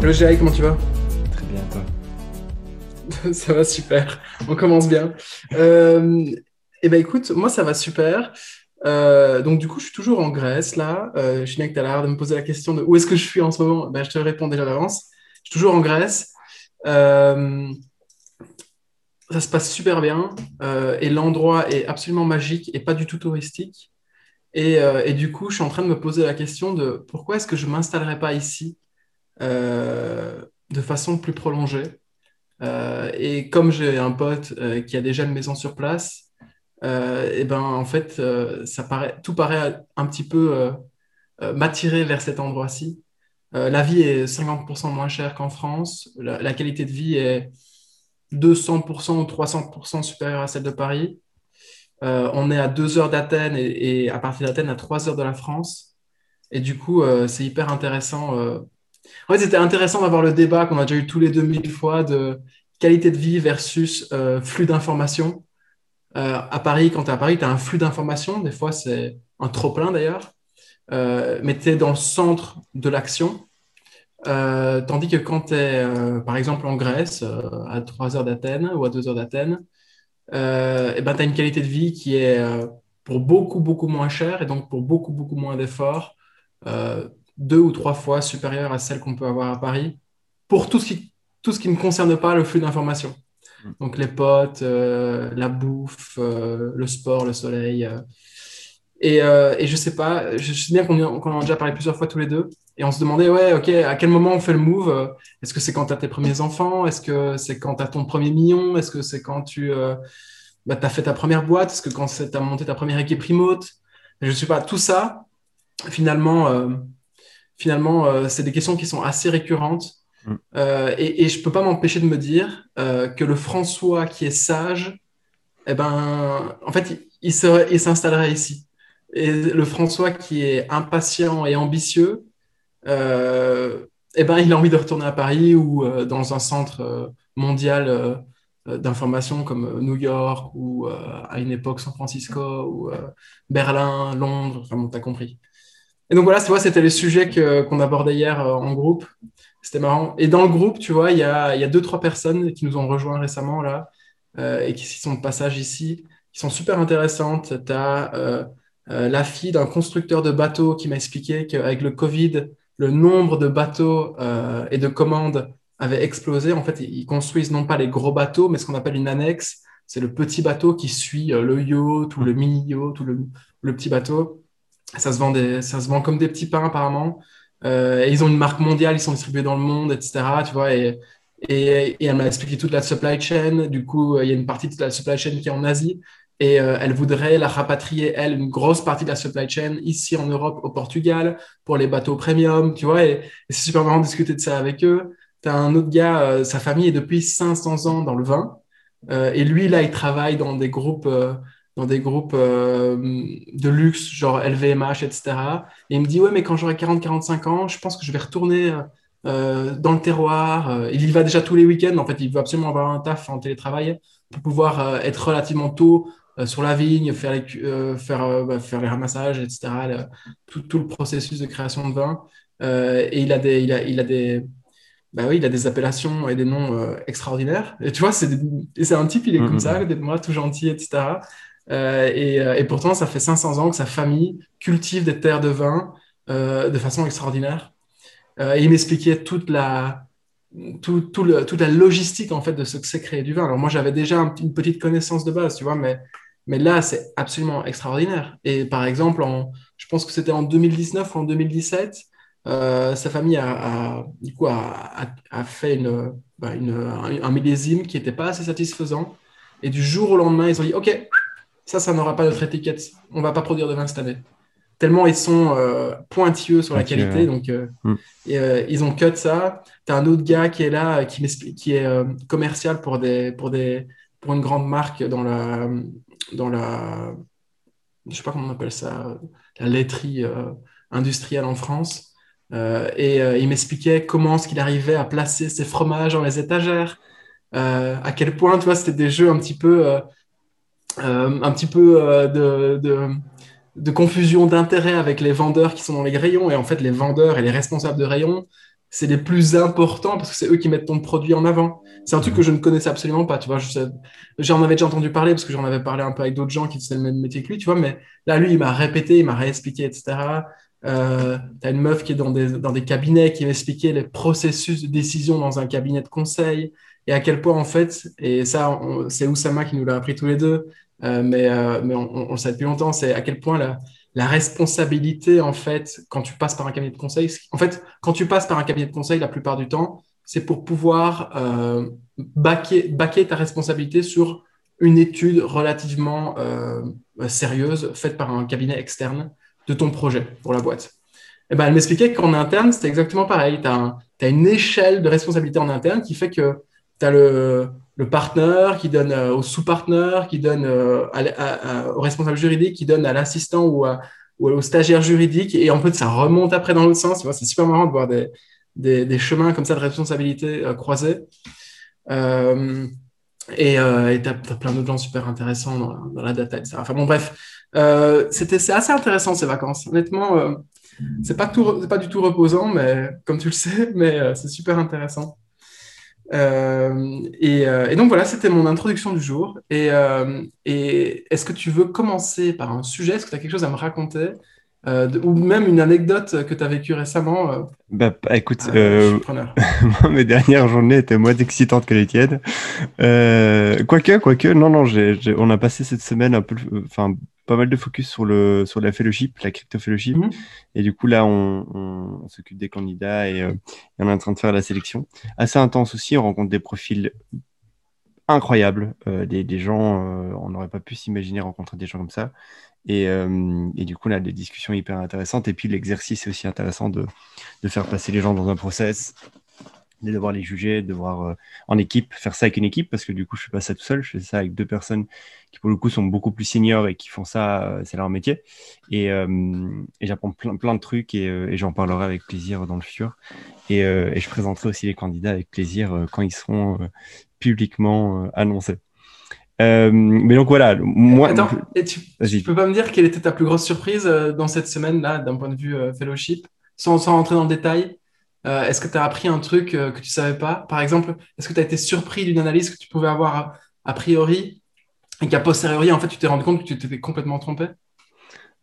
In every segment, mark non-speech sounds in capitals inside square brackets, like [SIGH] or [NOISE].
Hello comment tu vas Très bien, toi [LAUGHS] Ça va super, on commence bien. Euh, eh ben écoute, moi ça va super. Euh, donc du coup, je suis toujours en Grèce là. Euh, je suis que tu as l'air de me poser la question de où est-ce que je suis en ce moment. Ben, je te réponds déjà d'avance. Je suis toujours en Grèce. Euh, ça se passe super bien euh, et l'endroit est absolument magique et pas du tout touristique. Et, euh, et, du coup, je suis en train de me poser la question de pourquoi est-ce que je ne m'installerais pas ici? euh, de façon plus prolongée. Euh, et comme j'ai un pote euh, qui a déjà une maison sur place, et ben en fait, ça paraît, tout paraît un petit peu m'attirer vers cet endroit-ci. la vie est 50% moins chère qu'en France. La, qualité de vie est 200% ou 300% supérieure à celle de Paris. Euh, on est à deux heures d'Athènes et, à partir d'Athènes à trois heures de la France. Et du coup, euh, c'est hyper intéressant. Euh... En fait, c'était intéressant d'avoir le débat qu'on a déjà eu tous les deux mille fois de qualité de vie versus euh, flux d'informations. Euh, à Paris, quand tu es à Paris, tu as un flux d'informations. Des fois, c'est un trop-plein d'ailleurs. mais tu es dans le centre de l'action. tandis que quand tu es, par exemple, en Grèce, à trois heures d'Athènes ou à deux heures d'Athènes, euh, et ben, tu as une qualité de vie qui est euh, pour beaucoup, beaucoup moins chère et donc pour beaucoup, beaucoup moins d'efforts, euh, deux ou trois fois supérieure à celle qu'on peut avoir à Paris, pour tout ce qui, tout ce qui ne concerne pas le flux d'informations. Mm. Donc les potes, euh, la bouffe, euh, le sport, le soleil. Euh. Et, et, je sais pas, je sais bien qu'on qu en a déjà parlé plusieurs fois tous les deux. Et on se demandait, ouais, ok, à quel moment on fait le move? Est-ce que c'est quand tu as tes premiers enfants? Est-ce que c'est quand tu as ton premier million? Est-ce que c'est quand tu bah, as fait ta première boîte? Est-ce que quand tu as monté ta première équipe remote? Je ne sais pas. Tout ça, finalement, finalement euh, c'est des questions qui sont assez récurrentes. Mm. et, et, je ne peux pas m'empêcher de me dire que le François qui est sage, eh ben, en fait, il, il s'installerait ici. Et le François qui est impatient et ambitieux, euh, eh ben, il a envie de retourner à Paris ou euh, dans un centre euh, mondial euh, d'information comme New York ou à une époque San Francisco ou Berlin, Londres, enfin bon, t'as compris. Et donc voilà, tu vois, c'était les sujets qu'on abordait hier en groupe. C'était marrant. Et dans le groupe, tu vois, il y a, y a deux, trois personnes qui nous ont rejoints récemment là et qui sont de passage ici, qui sont super intéressantes. Tu as euh, euh, la fille d'un constructeur de bateaux qui m'a expliqué qu'avec le Covid, le nombre de bateaux euh, et de commandes avait explosé. En fait, ils construisent non pas les gros bateaux, mais ce qu'on appelle une annexe. C'est le petit bateau qui suit euh, le yacht ou le mini yacht ou le, le, petit bateau. Ça se, vend des, ça se vend comme des petits pains apparemment. Euh, et ils ont une marque mondiale, ils sont distribués dans le monde, etc. Tu vois, et, et, et elle m'a expliqué toute la supply chain. Du coup, il y a une partie de la supply chain qui est en Asie et euh, elle voudrait la rapatrier, elle, une grosse partie de la supply chain ici en Europe, au Portugal, pour les bateaux premium, tu vois, et, c'est super marrant de discuter de ça avec eux. Tu as un autre gars, euh, sa famille est depuis 500 ans dans le vin, euh, et lui, là, il travaille dans des groupes, euh, dans des groupes euh, de luxe, genre LVMH, etc. Et il me dit, ouais, mais quand j'aurai 40-45 ans, je pense que je vais retourner dans le terroir. il y va déjà tous les week-ends, en fait, il veut absolument avoir un taf en télétravail pour pouvoir être relativement tôt euh, sur la vigne, faire les, euh, faire, euh, bah, faire les ramassages, etc. Le, tout, tout, le processus de création de vin. et il a des, il a, il a des, bah oui, il a des appellations et des noms extraordinaires. Et tu vois, c'est un type, il est comme mmh, ça, moi, tout gentil, etc. Euh, et, et, pourtant, ça fait 500 ans que sa famille cultive des terres de vin euh, de façon extraordinaire. Euh, et il m'expliquait toute la, toute la logistique en fait de ce que c'est créer du vin. Alors moi, j'avais déjà un, une petite connaissance de base, tu vois, mais mais là, c'est absolument extraordinaire. Et par exemple, je pense que c'était en 2019 ou en 2017, euh, sa famille a, du coup, a, fait bah, une, un millésime qui n'était pas assez satisfaisant. Et du jour au lendemain, ils ont dit OK, ça, ça n'aura pas notre étiquette. On ne va pas produire de vin cette année. Tellement ils sont euh, pointilleux sur la qualité. Donc, euh, mm. et, euh, ils ont cut ça. Tu as un autre gars qui est là, qui, qui est euh, commercial pour, des, pour, des, pour une grande marque dans la, dans la, je sais pas comment on appelle ça, la laiterie euh, industrielle en France. Euh, et euh, il m'expliquait comment est-ce qu'il arrivait à placer ses fromages dans les étagères, euh, à quel point, tu vois, c'était des jeux un petit peu, euh, euh, un petit peu de, de, confusion d'intérêt avec les vendeurs qui sont dans les rayons. Et en fait, les vendeurs et les responsables de rayons, c'est les plus importants parce que c'est eux qui mettent ton produit en avant. C'est un truc que je ne connaissais absolument pas, tu vois. J'en avais déjà entendu parler parce que j'en avais parlé un peu avec d'autres gens qui faisaient le même métier que lui, tu vois. Mais là, lui, il m'a répété, il m'a réexpliqué, etc. Euh, tu as une meuf qui est dans des, dans des cabinets qui va expliquer les processus de décision dans un cabinet de conseil et à quel point, en fait, et ça, c'est Oussama qui nous l'a appris tous les deux, euh, mais, euh, mais on, le sait depuis longtemps, c'est à quel point la, la responsabilité, en fait, quand tu passes par un cabinet de conseil, en fait, quand tu passes par un cabinet de conseil, la plupart du temps, c'est pour pouvoir euh, baquer, ta responsabilité sur une étude relativement euh, sérieuse faite par un cabinet externe de ton projet pour la boîte. Et eh ben, elle m'expliquait qu'en interne, c'était exactement pareil. Tu as, as, une échelle de responsabilité en interne qui fait que tu as le, le partenaire qui donne euh, au sous-partenaire, qui donne euh, au responsable juridique, qui donne à l'assistant ou, au stagiaire juridique. Et en fait, ça remonte après dans l'autre sens. C'est super marrant de voir des, des, chemins comme ça de responsabilité euh, croisés. et tu as, plein d'autres gens super intéressants dans, la data, etc. Enfin bon, bref, c'était c'est assez intéressant ces vacances. Honnêtement, c'est pas, pas du tout reposant, mais comme tu le sais, [LAUGHS] mais c'est super intéressant. Euh, euh, et, donc voilà, c'était mon introduction du jour. Et, euh, et est-ce que tu veux commencer par un sujet? Est-ce que tu as quelque chose à me raconter? Ou même une anecdote que tu as vécue récemment bah, bah écoute, [LAUGHS] mes dernières journées étaient moins excitantes que les tiennes. quoique, quoique, non, non, on a passé cette semaine un peu, enfin, pas mal de focus sur, le, sur la fellowship, la crypto fellowship. Mhm. Et du coup, là, on, s'occupe des candidats euh, et, on est en train de faire la sélection. Assez intense aussi, on rencontre des profils incroyables, euh, des, gens, euh, on n'aurait pas pu s'imaginer rencontrer des gens comme ça. Et, et, du coup, on a des discussions hyper intéressantes. Et puis, l'exercice est aussi intéressant de, de faire passer les gens dans un process, de devoir les juger, de devoir euh, en équipe, faire ça avec une équipe, parce que du coup, je fais pas ça tout seul, je fais ça avec deux personnes qui, pour le coup, sont beaucoup plus seniors et qui font ça, euh, c'est leur métier. Et, euh, et j'apprends plein, plein de trucs et, et j'en parlerai avec plaisir dans le futur. Et, et, je présenterai aussi les candidats avec plaisir quand ils seront publiquement annoncés. mais donc voilà, moi. Attends, et tu, tu, peux pas me dire quelle était ta plus grosse surprise dans cette semaine-là, d'un point de vue fellowship, sans, sans rentrer dans le détail? Euh, est-ce que tu as appris un truc euh, que tu ne savais pas? Par exemple, est-ce que tu as été surpris d'une analyse que tu pouvais avoir a, priori et qu'à posteriori, en fait, tu t'es rendu compte que tu t'étais complètement trompé?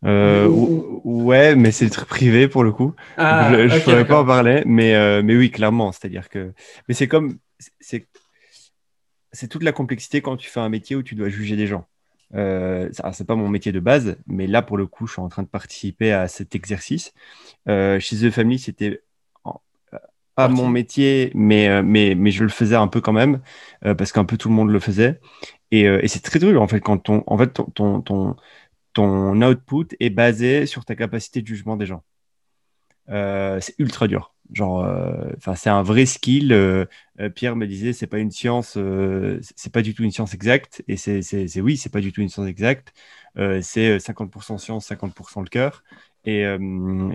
Euh, ouais, mais c'est très privé pour le coup. Ah, je ne pourrais pas en parler, mais, mais oui, clairement. C'est-à-dire que. Mais c'est comme. C'est toute la complexité quand tu fais un métier où tu dois juger des gens. Euh, c'est pas mon métier de base, mais là, pour le coup, je suis en train de participer à cet exercice. chez The Family, c'était pas mon métier, mais, euh, mais, mais je le faisais un peu quand même, euh, parce qu'un peu tout le monde le faisait. Et, euh, et c'est très dur, en fait, quand ton, en fait, ton, ton, ton, output est basé sur ta capacité de jugement des gens. c'est ultra dur. Genre, enfin, c'est un vrai skill. Pierre me disait, c'est pas une science, c'est pas du tout une science exacte. Et c'est, c'est, oui, c'est pas du tout une science exacte. c'est 50% science, 50% le cœur. Et,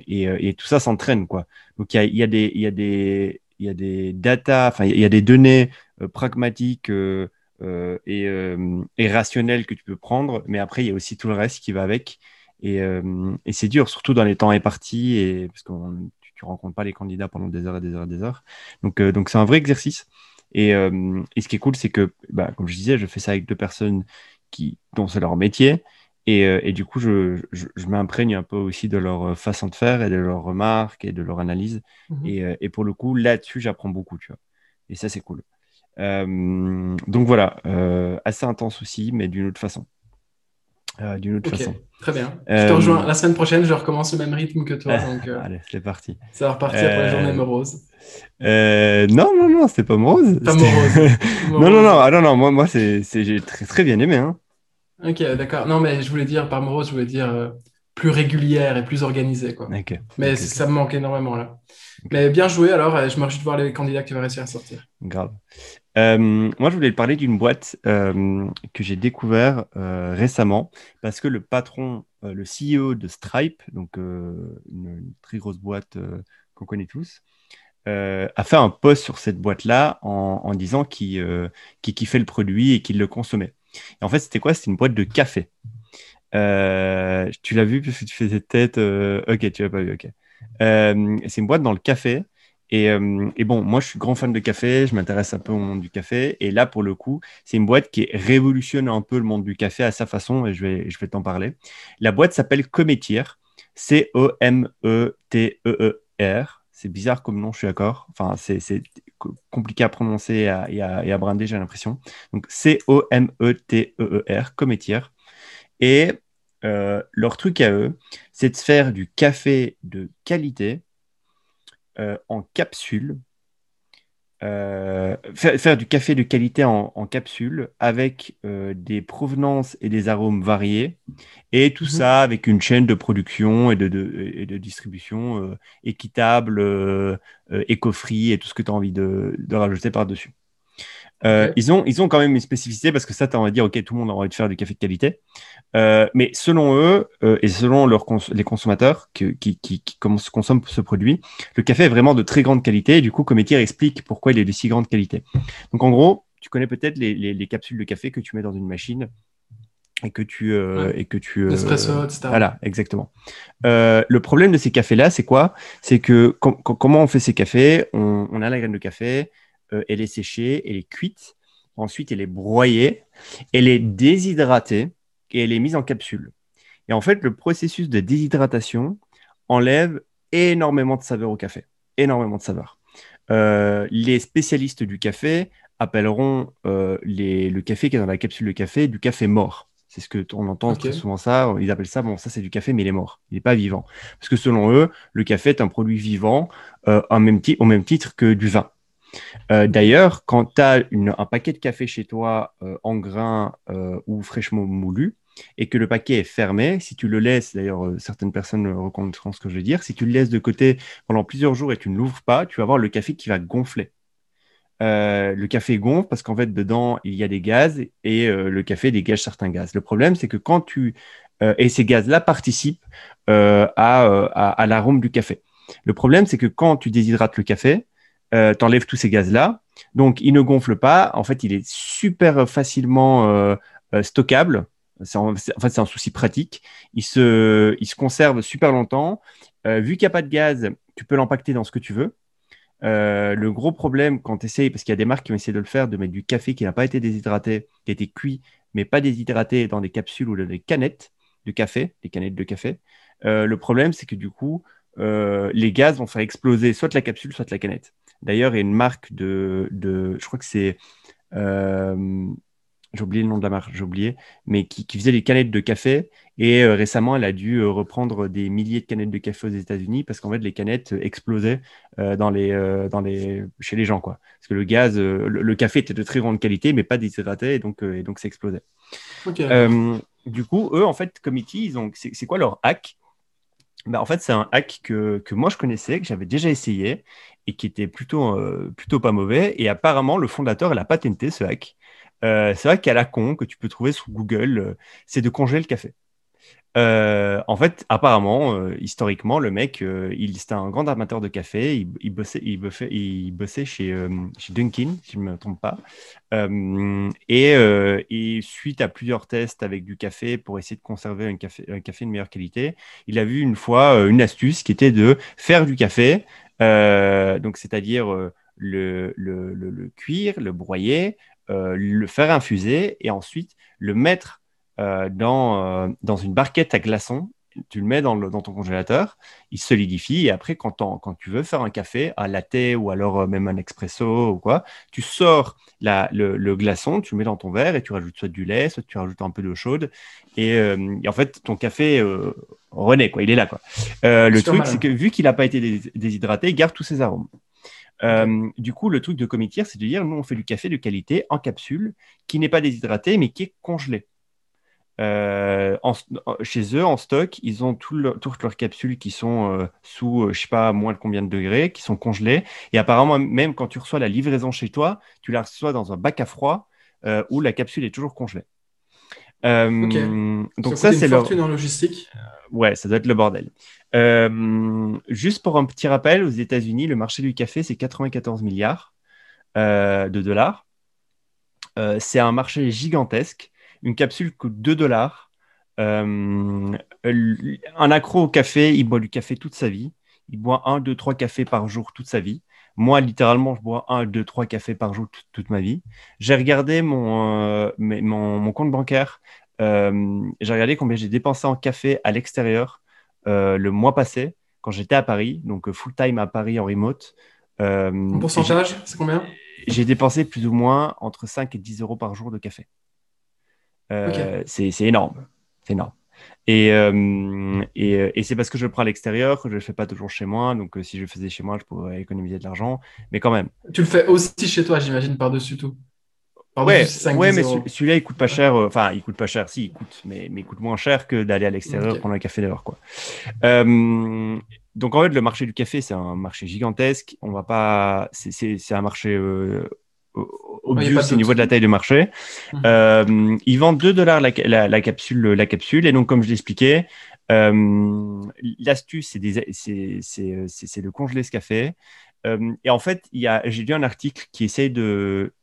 et, et, tout ça s'entraîne, quoi. Donc, il y a, y, a des, y, a des, y a des data, enfin, il y a des données euh, pragmatiques euh, euh, et, rationnelles que tu peux prendre, mais après, il y a aussi tout le reste qui va avec. Et, c'est dur, surtout dans les temps impartis, et, parce que tu ne rencontres pas les candidats pendant des heures et des heures et des heures. Donc, c'est un vrai exercice. Et, et, ce qui est cool, c'est que, bah, comme je disais, je fais ça avec deux personnes qui, dont c'est leur métier. Et, euh, et, du coup, je, je, m'imprègne un peu aussi de leur euh, façon de faire et de leurs remarques et de leur analyse. Mmh et, euh, et, pour le coup, là-dessus, j'apprends beaucoup, tu vois. Et ça, c'est cool. donc voilà, assez intense aussi, mais d'une autre façon. d'une autre façon. Très bien. Je te rejoins la semaine prochaine, je recommence le même rythme que toi. Donc, [LAUGHS] Allez, c'est parti. Ça va repartir pour la journée morose. non, non, non, c'était pas morose. Pas morose. [LAUGHS] non, non, non, ah, non, non, moi, moi c'est, j'ai très, très bien aimé. Hein. Ok, d'accord. Non, mais je voulais dire, par morose, je voulais dire euh, plus régulière et plus organisée. Quoi. Mais ça me manque énormément là. Mais bien joué, alors je me réjouis de voir les candidats que tu vas réussir à sortir. Grave. Euh, moi, je voulais te parler d'une boîte euh, que j'ai découvert récemment parce que le patron, le CEO de Stripe, donc une, très grosse boîte qu'on connaît tous, a fait un post sur cette boîte-là en, en, disant qu'il kiffait le produit et qu'il le consommait en fait, c'était quoi? C'était une boîte de café. Euh, tu l'as vu parce que tu fais cette tête. Euh, ok, tu l'as pas vu. Ok. Euh, c'est une boîte dans le café Et, bon, moi, je suis grand fan de café, je m'intéresse un peu au monde du café. Et là, pour le coup, c'est une boîte qui révolutionne un peu le monde du café à sa façon, et je vais, je vais t'en parler. La boîte s'appelle Cométier, C-O-M-E-T-E-E-R. C'est bizarre comme nom, je suis d'accord. Enfin, c'est compliqué à prononcer et à, et j'ai l'impression. Donc, C-O-M-E-T-E-E-R, Cométière. Et euh, leur truc à eux, c'est de faire du café de qualité euh, en capsule euh, faire, du café de qualité en, capsule avec euh, des provenances et des arômes variés, et tout mhm. ça avec une chaîne de production et de, de, distribution euh, équitable, éco-free et tout ce que tu as envie de rajouter par-dessus. Euh, ils, ont, ils ont quand même une spécificité parce que ça, tu as dire, OK, tout le monde a envie de faire du café de qualité. Euh, mais selon eux euh, et selon leurs les consommateurs qui, qui, qui, consomment ce produit, le café est vraiment de très grande qualité. Et du coup, Cométier explique pourquoi il est de si grande qualité. Donc, en gros, tu connais peut-être les, les, capsules de café que tu mets dans une machine et que tu et que tu espresso etc. voilà exactement le problème de ces cafés là c'est quoi? C'est que comment on fait ces cafés? On, on, a la graine de café euh, elle est séchée, elle est cuite. Ensuite, elle est broyée, elle est déshydratée et elle est mise en capsule. Et en fait, le processus de déshydratation enlève énormément de saveur au café. Énormément de saveur. Euh, les spécialistes du café appelleront euh, le café qui est dans la capsule de café du café mort. C'est ce que on entend très souvent ça. Ils appellent ça, bon, ça c'est du café, mais il est mort. Il n'est pas vivant. Parce que selon eux, le café est un produit vivant au même titre que du vin. Euh, d'ailleurs, quand tu as un paquet de café chez toi euh, en grain euh, ou fraîchement moulu, et que le paquet est fermé, si tu le laisses, d'ailleurs certaines personnes reconnaîtront ce que je veux dire, si tu le laisses de côté pendant plusieurs jours et tu ne l'ouvres pas, tu vas avoir le café qui va gonfler. le café gonfle parce qu'en fait dedans il y a des gaz et le café dégage certains gaz. Le problème c'est que quand tu et ces gaz-là participent à l'arôme du café. Le problème c'est que quand tu déshydrates le café, euh, tu enlèves tous ces gaz-là. Donc, il ne gonfle pas. En fait, il est super facilement euh, euh, stockable. En, fait, c'est un souci pratique. Il se, il se conserve super longtemps. vu qu'il n'y a pas de gaz, tu peux l'empacter dans ce que tu veux. le gros problème quand tu essayes, parce qu'il y a des marques qui ont essayé de le faire, de mettre du café qui n'a pas été déshydraté, qui a été cuit, mais pas déshydraté dans des capsules ou des canettes de café, des canettes de café. le problème, c'est que du coup, les gaz vont faire exploser soit la capsule, soit la canette. D'ailleurs, il y a une marque de, je crois que c'est, euh, j'ai oublié le nom de la marque, j'ai oublié, mais qui, faisait des canettes de café. Et euh, récemment, elle a dû euh, reprendre des milliers de canettes de café aux États-Unis parce qu'en fait, les canettes explosaient dans les, dans les, chez les gens. Quoi. Parce que le gaz, le, café était de très grande qualité, mais pas déshydraté, et donc, et donc ça explosait. du coup, eux, en fait, Committee, ils ont, c'est quoi leur hack? Bah, en fait, c'est un hack que, que, moi je connaissais, que j'avais déjà essayé et qui était plutôt, euh, plutôt pas mauvais. Et apparemment, le fondateur, elle a patenté ce hack. Euh, c'est vrai qu'à la con, que tu peux trouver sur Google, euh, c'est de congeler le café. Euh, en fait, apparemment, euh, historiquement, le mec, euh, il c'était un grand amateur de café. Il, bossait, il bossait, chez, chez Dunkin, si je ne me trompe pas. Et, suite à plusieurs tests avec du café pour essayer de conserver un café, un de meilleure qualité, il a vu une fois une astuce qui était de faire du café, donc c'est-à-dire le, le, le, cuire, le broyer, le faire infuser et ensuite le mettre euh, dans, euh, dans une barquette à glaçons. Tu le mets dans, dans, ton congélateur, il solidifie et après, quand, quand tu veux faire un café, un latte ou alors euh, même un expresso ou quoi, tu sors la, le, glaçon, tu le mets dans ton verre et tu rajoutes soit du lait, soit tu rajoutes un peu d'eau chaude et, en fait, ton café renaît, quoi, il est là. Quoi. le truc, c'est que vu qu'il n'a pas été déshydraté, il garde tous ses arômes. du coup, le truc de Comitier, c'est de dire, nous, on fait du café de qualité en capsule qui n'est pas déshydraté, mais qui est congelé. Euh, chez eux, en stock, ils ont toutes leurs capsules qui sont euh, sous, euh, je sais pas, moins de combien de degrés, qui sont congelées. Et apparemment, même quand tu reçois la livraison chez toi, tu la reçois dans un bac à froid où la capsule est toujours congelée. Donc ça, c'est leur fortune en logistique. ouais, ça doit être le bordel. juste pour un petit rappel, aux États-Unis, le marché du café, c'est 94 milliards de dollars. c'est un marché gigantesque. Une capsule coûte 2 dollars. Euh, un accro au café, il boit du café toute sa vie. Il boit 1, 2, 3 cafés par jour toute sa vie. Moi, littéralement, je bois un, deux, trois cafés par jour toute, ma vie. J'ai regardé mon, mon, compte bancaire. j'ai regardé combien j'ai dépensé en café à l'extérieur le mois passé quand j'étais à Paris, donc full time à Paris en remote. en pourcentage, c'est combien? J'ai dépensé plus ou moins entre 5 et 10 euros par jour de café. C'est énorme. C'est énorme. Et, euh, et, et c'est parce que je le prends à l'extérieur que je ne le fais pas toujours chez moi. Donc, euh, si je le faisais chez moi, je pourrais économiser de l'argent. Mais quand même. Tu le fais aussi chez toi, j'imagine, par-dessus tout. Par ouais, ouais mais celui-là, il coûte pas cher. Euh, enfin, il coûte pas cher, si, il coûte, mais, mais il coûte moins cher que d'aller à l'extérieur prendre un café dehors. Quoi. donc, en fait, le marché du café, c'est un marché gigantesque. On va pas. C'est un marché obvious au niveau de la taille de marché. Mhm. Euh, ils vendent 2 dollars la, capsule, la capsule. Et donc, comme je l'expliquais, euh, l'astuce, c'est de congeler ce café. Euh, et en fait, j'ai lu un article qui essaye de.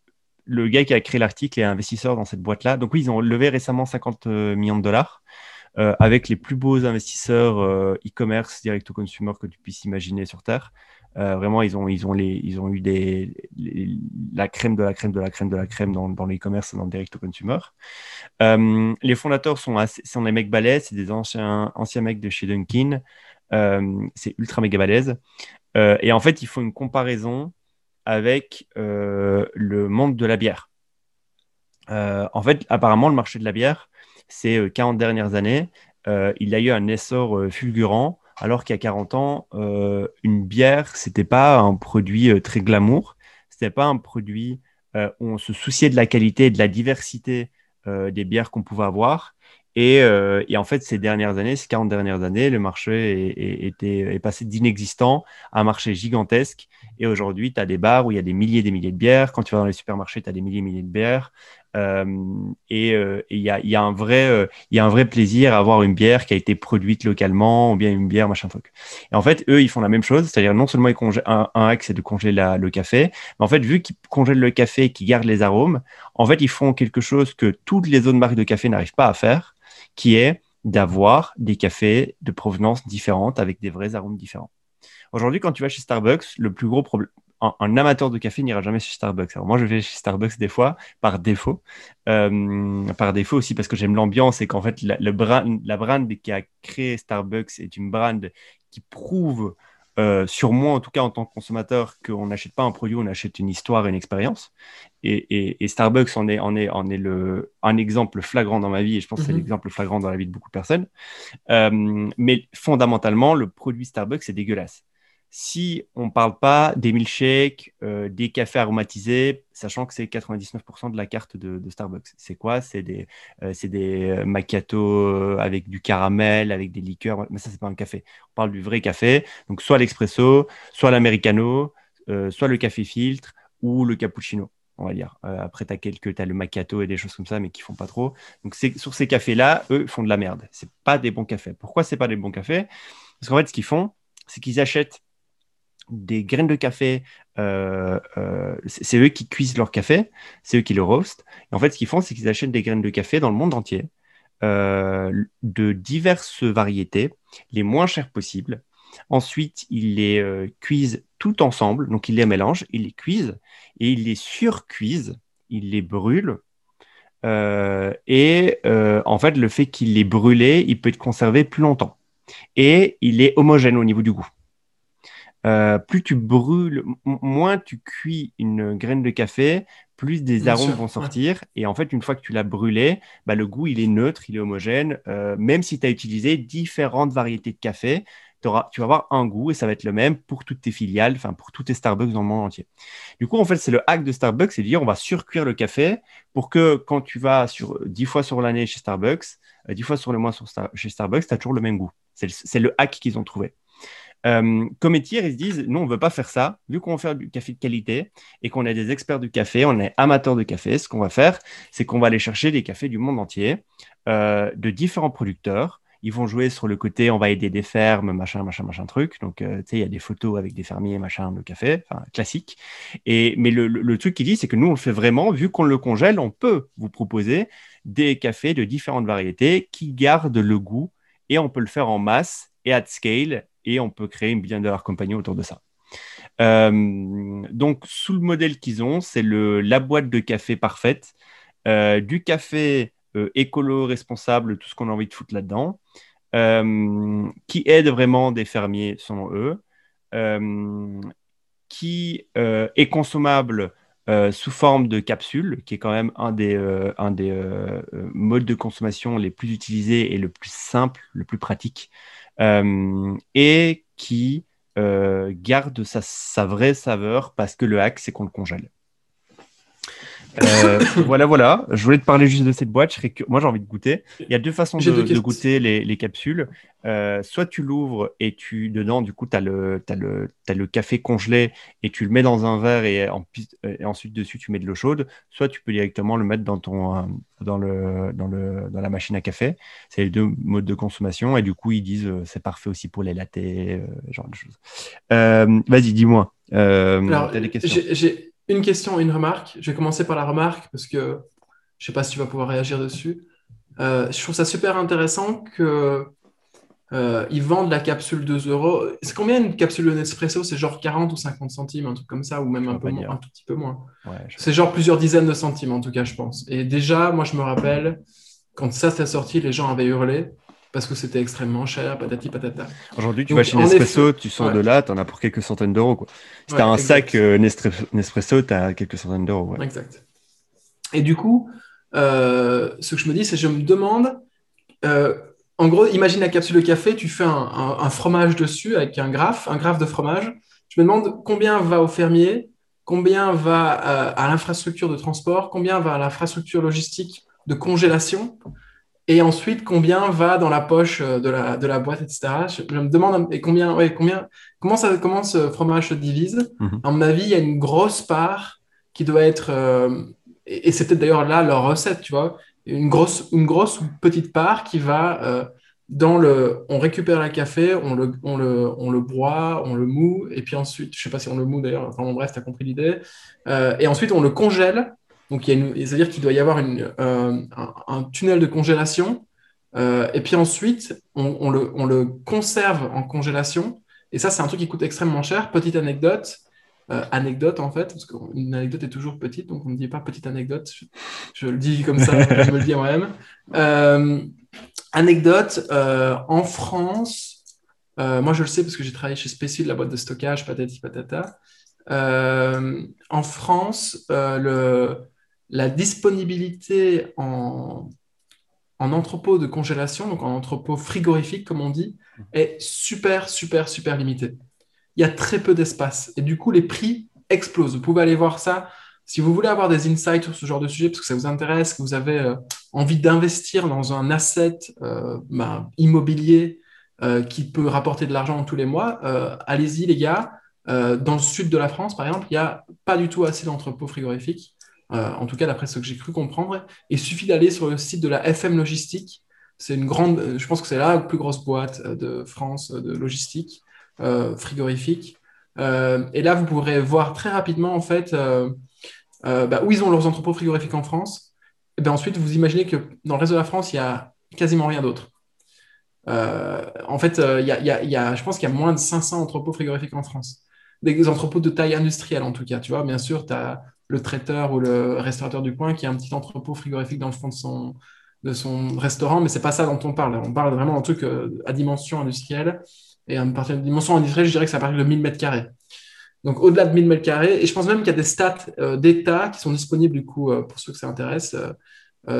Le gars qui a créé l'article est investisseur dans cette boîte-là. Donc, oui, ils ont levé récemment 50 millions de dollars. Avec les plus beaux investisseurs e-commerce direct au consumer que tu puisses imaginer sur Terre. Euh, vraiment, ils ont, ils ont, les, ils ont eu des, la crème de la crème de la crème de la crème dans, dans l'e-commerce et dans le direct-to-consumer. Euh, les fondateurs sont, sont des mecs balèzes, c'est des anciens, anciens mecs de chez Dunkin'. Euh, c'est ultra méga balèze. et en fait, il faut une comparaison avec le monde de la bière. en fait, apparemment, le marché de la bière, ces 40 dernières années, il a eu un essor fulgurant alors a 40 ans, euh, une bière, c'était pas un produit euh, très glamour, c'était pas un produit euh, où on se souciait de la qualité et de la diversité des bières qu'on pouvait avoir. Et, en fait, ces dernières années, ces 40 dernières années, le marché est, est passé d'inexistant à un marché gigantesque. Et aujourd'hui, tu as des bars où il y a des milliers et des milliers de bières. Quand tu vas dans les supermarchés, tu as des milliers et milliers de bières. Euh, et euh, il y, a, un vrai, euh, y a un vrai plaisir à avoir une bière qui a été produite localement ou bien une bière, machin truc. Et en fait, eux, ils font la même chose, c'est-à-dire non seulement ils congèlent, un, hack, c'est de congeler le café, mais en fait, vu qu'ils congèlent le café et qu'ils gardent les arômes, en fait, ils font quelque chose que toutes les autres marques de café n'arrivent pas à faire, qui est d'avoir des cafés de provenance différente avec des vrais arômes différents. Aujourd'hui, quand tu vas chez Starbucks, le plus gros problème, un, amateur de café n'ira jamais chez Starbucks. Alors moi, je vais chez Starbucks des fois par défaut, euh, par défaut aussi parce que j'aime l'ambiance et qu'en fait, la, le brand, la brand qui a créé Starbucks est une brand qui prouve euh, sur moi, en tout cas en tant que consommateur, qu'on n'achète pas un produit, on achète une histoire et une expérience. Et, Starbucks en est, en est, en est le, un exemple flagrant dans ma vie, et je pense que c'est mhm. l'exemple flagrant dans la vie de beaucoup de personnes. Euh, mais fondamentalement, le produit Starbucks, c'est dégueulasse si on ne parle pas des milkshakes, euh, des cafés aromatisés, sachant que c'est 99% de la carte de, Starbucks. C'est quoi? C'est des, euh, des euh, macchiatos avec du caramel, avec des liqueurs. Mais ça, c'est pas un café. On parle du vrai café. Donc, soit l'expresso, soit l'americano, soit le café filtre ou le cappuccino on va dire. après, tu as quelques, as le macchiato et des choses comme ça, mais qui font pas trop. Donc, sur ces cafés-là, eux, font de la merde. C'est pas des bons cafés. Pourquoi c'est pas des bons cafés? Parce qu'en fait, ce qu'ils font, c'est qu'ils achètent des graines de café, euh, euh, c'est eux qui cuisent leur café, c'est eux qui le roastent. Et en fait, ce qu'ils font, c'est qu'ils achètent des graines de café dans le monde entier, euh, de diverses variétés, les moins chères possibles. Ensuite, ils les cuisent tout ensemble, donc ils les mélangent, ils les cuisent et ils les surcuisent, ils les brûlent. et en fait, le fait qu'il les brûle, il peut être conservé plus longtemps. Et il est homogène au niveau du goût. Euh, plus tu brûles, moins tu cuis une graine de café, plus des arômes vont sortir. Et en fait, une fois que tu l'as brûlé, bah, le goût, il est neutre, il est homogène. Euh, même si tu as utilisé différentes variétés de café, tu vas avoir un goût et ça va être le même pour toutes tes filiales, enfin pour tous tes Starbucks dans le monde entier. Du coup, en fait, c'est le hack de Starbucks, c'est de dire on va surcuire le café pour que quand tu vas sur 10 fois sur l'année chez Starbucks, 10 euh, fois sur le mois chez Starbucks, tu as toujours le même goût. C'est le hack qu'ils ont trouvé. Euh, comme étier, ils se disent, nous, on ne veut pas faire ça, vu qu'on veut faire du café de qualité et qu'on est des experts du café, on est amateurs de café, ce qu'on va faire, c'est qu'on va aller chercher des cafés du monde entier, euh, de différents producteurs. Ils vont jouer sur le côté, on va aider des fermes, machin, machin, machin, truc. Donc, euh, tu sais, il y a des photos avec des fermiers, machin, de café, classique. Et, mais le, truc qu'il dit, c'est que nous, on le fait vraiment, vu qu'on le congèle, on peut vous proposer des cafés de différentes variétés qui gardent le goût et on peut le faire en masse et at scale et on peut créer une de leur compagnie autour de ça. donc, sous le modèle qu'ils ont, c'est la boîte de café parfaite, du café écolo, responsable, tout ce qu'on a envie de foutre là-dedans, qui aide vraiment des fermiers selon eux, qui est consommable euh, sous forme de capsule, qui est quand même un des, euh, un des euh, modes de consommation les plus utilisés et le plus simple, le plus pratique, et qui garde sa, sa, vraie saveur parce que le hack, c'est qu'on le congèle. Euh, voilà, voilà. Je voulais te parler juste de cette boîte. Moi, j'ai envie de goûter. Il y a deux façons de, goûter les, capsules. Euh, soit tu l'ouvres et tu dedans, du coup, tu as, le, le, le café congelé et tu le mets dans un verre et, ensuite dessus, tu mets de l'eau chaude. Soit tu peux directement le mettre dans, ton, euh, dans, le, dans, le, dans la machine à café. C'est les deux modes de consommation. Et du coup, ils disent c'est parfait aussi pour les lattés, genre de choses. Vas-y, dis-moi. Alors, des questions une question une remarque. Je vais commencer par la remarque parce que je ne sais pas si tu vas pouvoir réagir dessus. Euh, je trouve ça super intéressant qu'ils euh, vendent la capsule 2 euros. C'est combien une capsule de Nespresso? C'est genre 40 ou 50 centimes, un truc comme ça, ou même un, peu moins, un tout petit peu moins. c'est genre plusieurs dizaines de centimes en tout cas, je pense. Et déjà, moi je me rappelle, quand ça s'est sorti, les gens avaient hurlé parce que c'était extrêmement cher, patati patata. Aujourd'hui, tu vas chez Nespresso, tu sors de là, tu en as pour quelques centaines d'euros. Si tu as un sac euh, Nespresso, tu as quelques centaines d'euros. Exact. Et du coup, euh, ce que je me dis, c'est je me demande, euh, en gros, imagine la capsule de café, tu fais un, fromage dessus avec un graphe, un graphe de fromage. Je me demande combien va au fermier, combien va à l'infrastructure de transport, combien va à l'infrastructure logistique de congélation et ensuite, combien va dans la poche euh, de la, de la boîte, etc. Je, me demande et combien, ouais, combien, comment, ça, comment ce fromage se divise? Mhm. À mon avis, il y a une grosse part qui doit être, euh, et, c'est peut-être d'ailleurs là leur recette, tu vois, une grosse, une grosse ou petite part qui va euh, dans le. On récupère le café, on le, on, le, on le broie, on le moue, et puis ensuite, je ne sais pas si on le moue d'ailleurs, enfin bref, tu as compris l'idée. et ensuite, on le congèle donc, c'est-à-dire qu'il doit y avoir euh, un, tunnel de congélation. Euh, et puis ensuite, on, le, conserve en congélation. Et ça, c'est un truc qui coûte extrêmement cher. Petite anecdote. Euh, anecdote, en fait, parce qu'une anecdote est toujours petite, donc on ne dit pas petite anecdote. Je, le dis comme ça, [LAUGHS] je me le dis moi-même. anecdote, en France, moi je le sais parce que j'ai travaillé chez Spécil, la boîte de stockage, patati patata. en France, le, la disponibilité en, entrepôt de congélation, donc en entrepôt frigorifique, comme on dit, est super, super, super limitée. Il y a très peu d'espace et du coup, les prix explosent. Vous pouvez aller voir ça. Si vous voulez avoir des insights sur ce genre de sujet, parce que ça vous intéresse, que vous avez euh, envie d'investir dans un asset euh, ben, immobilier euh, qui peut rapporter de l'argent tous les mois, allez-y les gars. dans le sud de la France, par exemple, il n'y a pas du tout assez d'entrepôts frigorifiques. Euh, en tout cas d'après ce que j'ai cru comprendre. Il suffit d'aller sur le site de la FM Logistique. C'est une grande, euh, je pense que c'est la plus grosse boîte euh, de France de logistique frigorifique. et là, vous pourrez voir très rapidement en fait bah, où ils ont leurs entrepôts frigorifiques en France. Et bien ensuite, vous imaginez que dans le reste de la France, il y a quasiment rien d'autre. en fait, il y a, je pense qu'il y a moins de 500 entrepôts frigorifiques en France. Des entrepôts de taille industrielle, en tout cas. Tu vois, bien sûr, tu as le traiteur ou le restaurateur du coin qui a un petit entrepôt frigorifique dans le fond de son, de son restaurant, mais c'est pas ça dont on parle. On parle vraiment d'un truc euh, à dimension industrielle. Et à partir de dimension industrielle, je dirais que ça partir de 1000 mètres carrés. Donc au-delà de 1000 mètres carrés, et je pense même qu'il y a des stats euh, d'État qui sont disponibles du coup euh, pour ceux que ça intéresse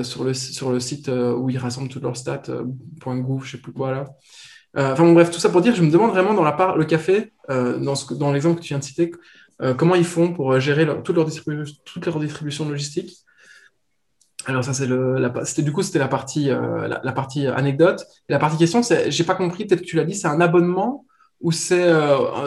sur, le, sur le site où ils rassemblent toutes leurs stats, .gouv, je sais plus quoi là. enfin bon, bref, tout ça pour dire, je me demande vraiment dans la part, le café, dans, dans l'exemple que tu viens de citer, euh, comment ils font pour euh, gérer toute, leur toute leur distribution logistique. Alors ça c'est le, c'était du coup c'était la partie euh, la, partie anecdote. Et la partie question c'est, j'ai pas compris, peut-être que tu l'as dit, c'est un abonnement ou c'est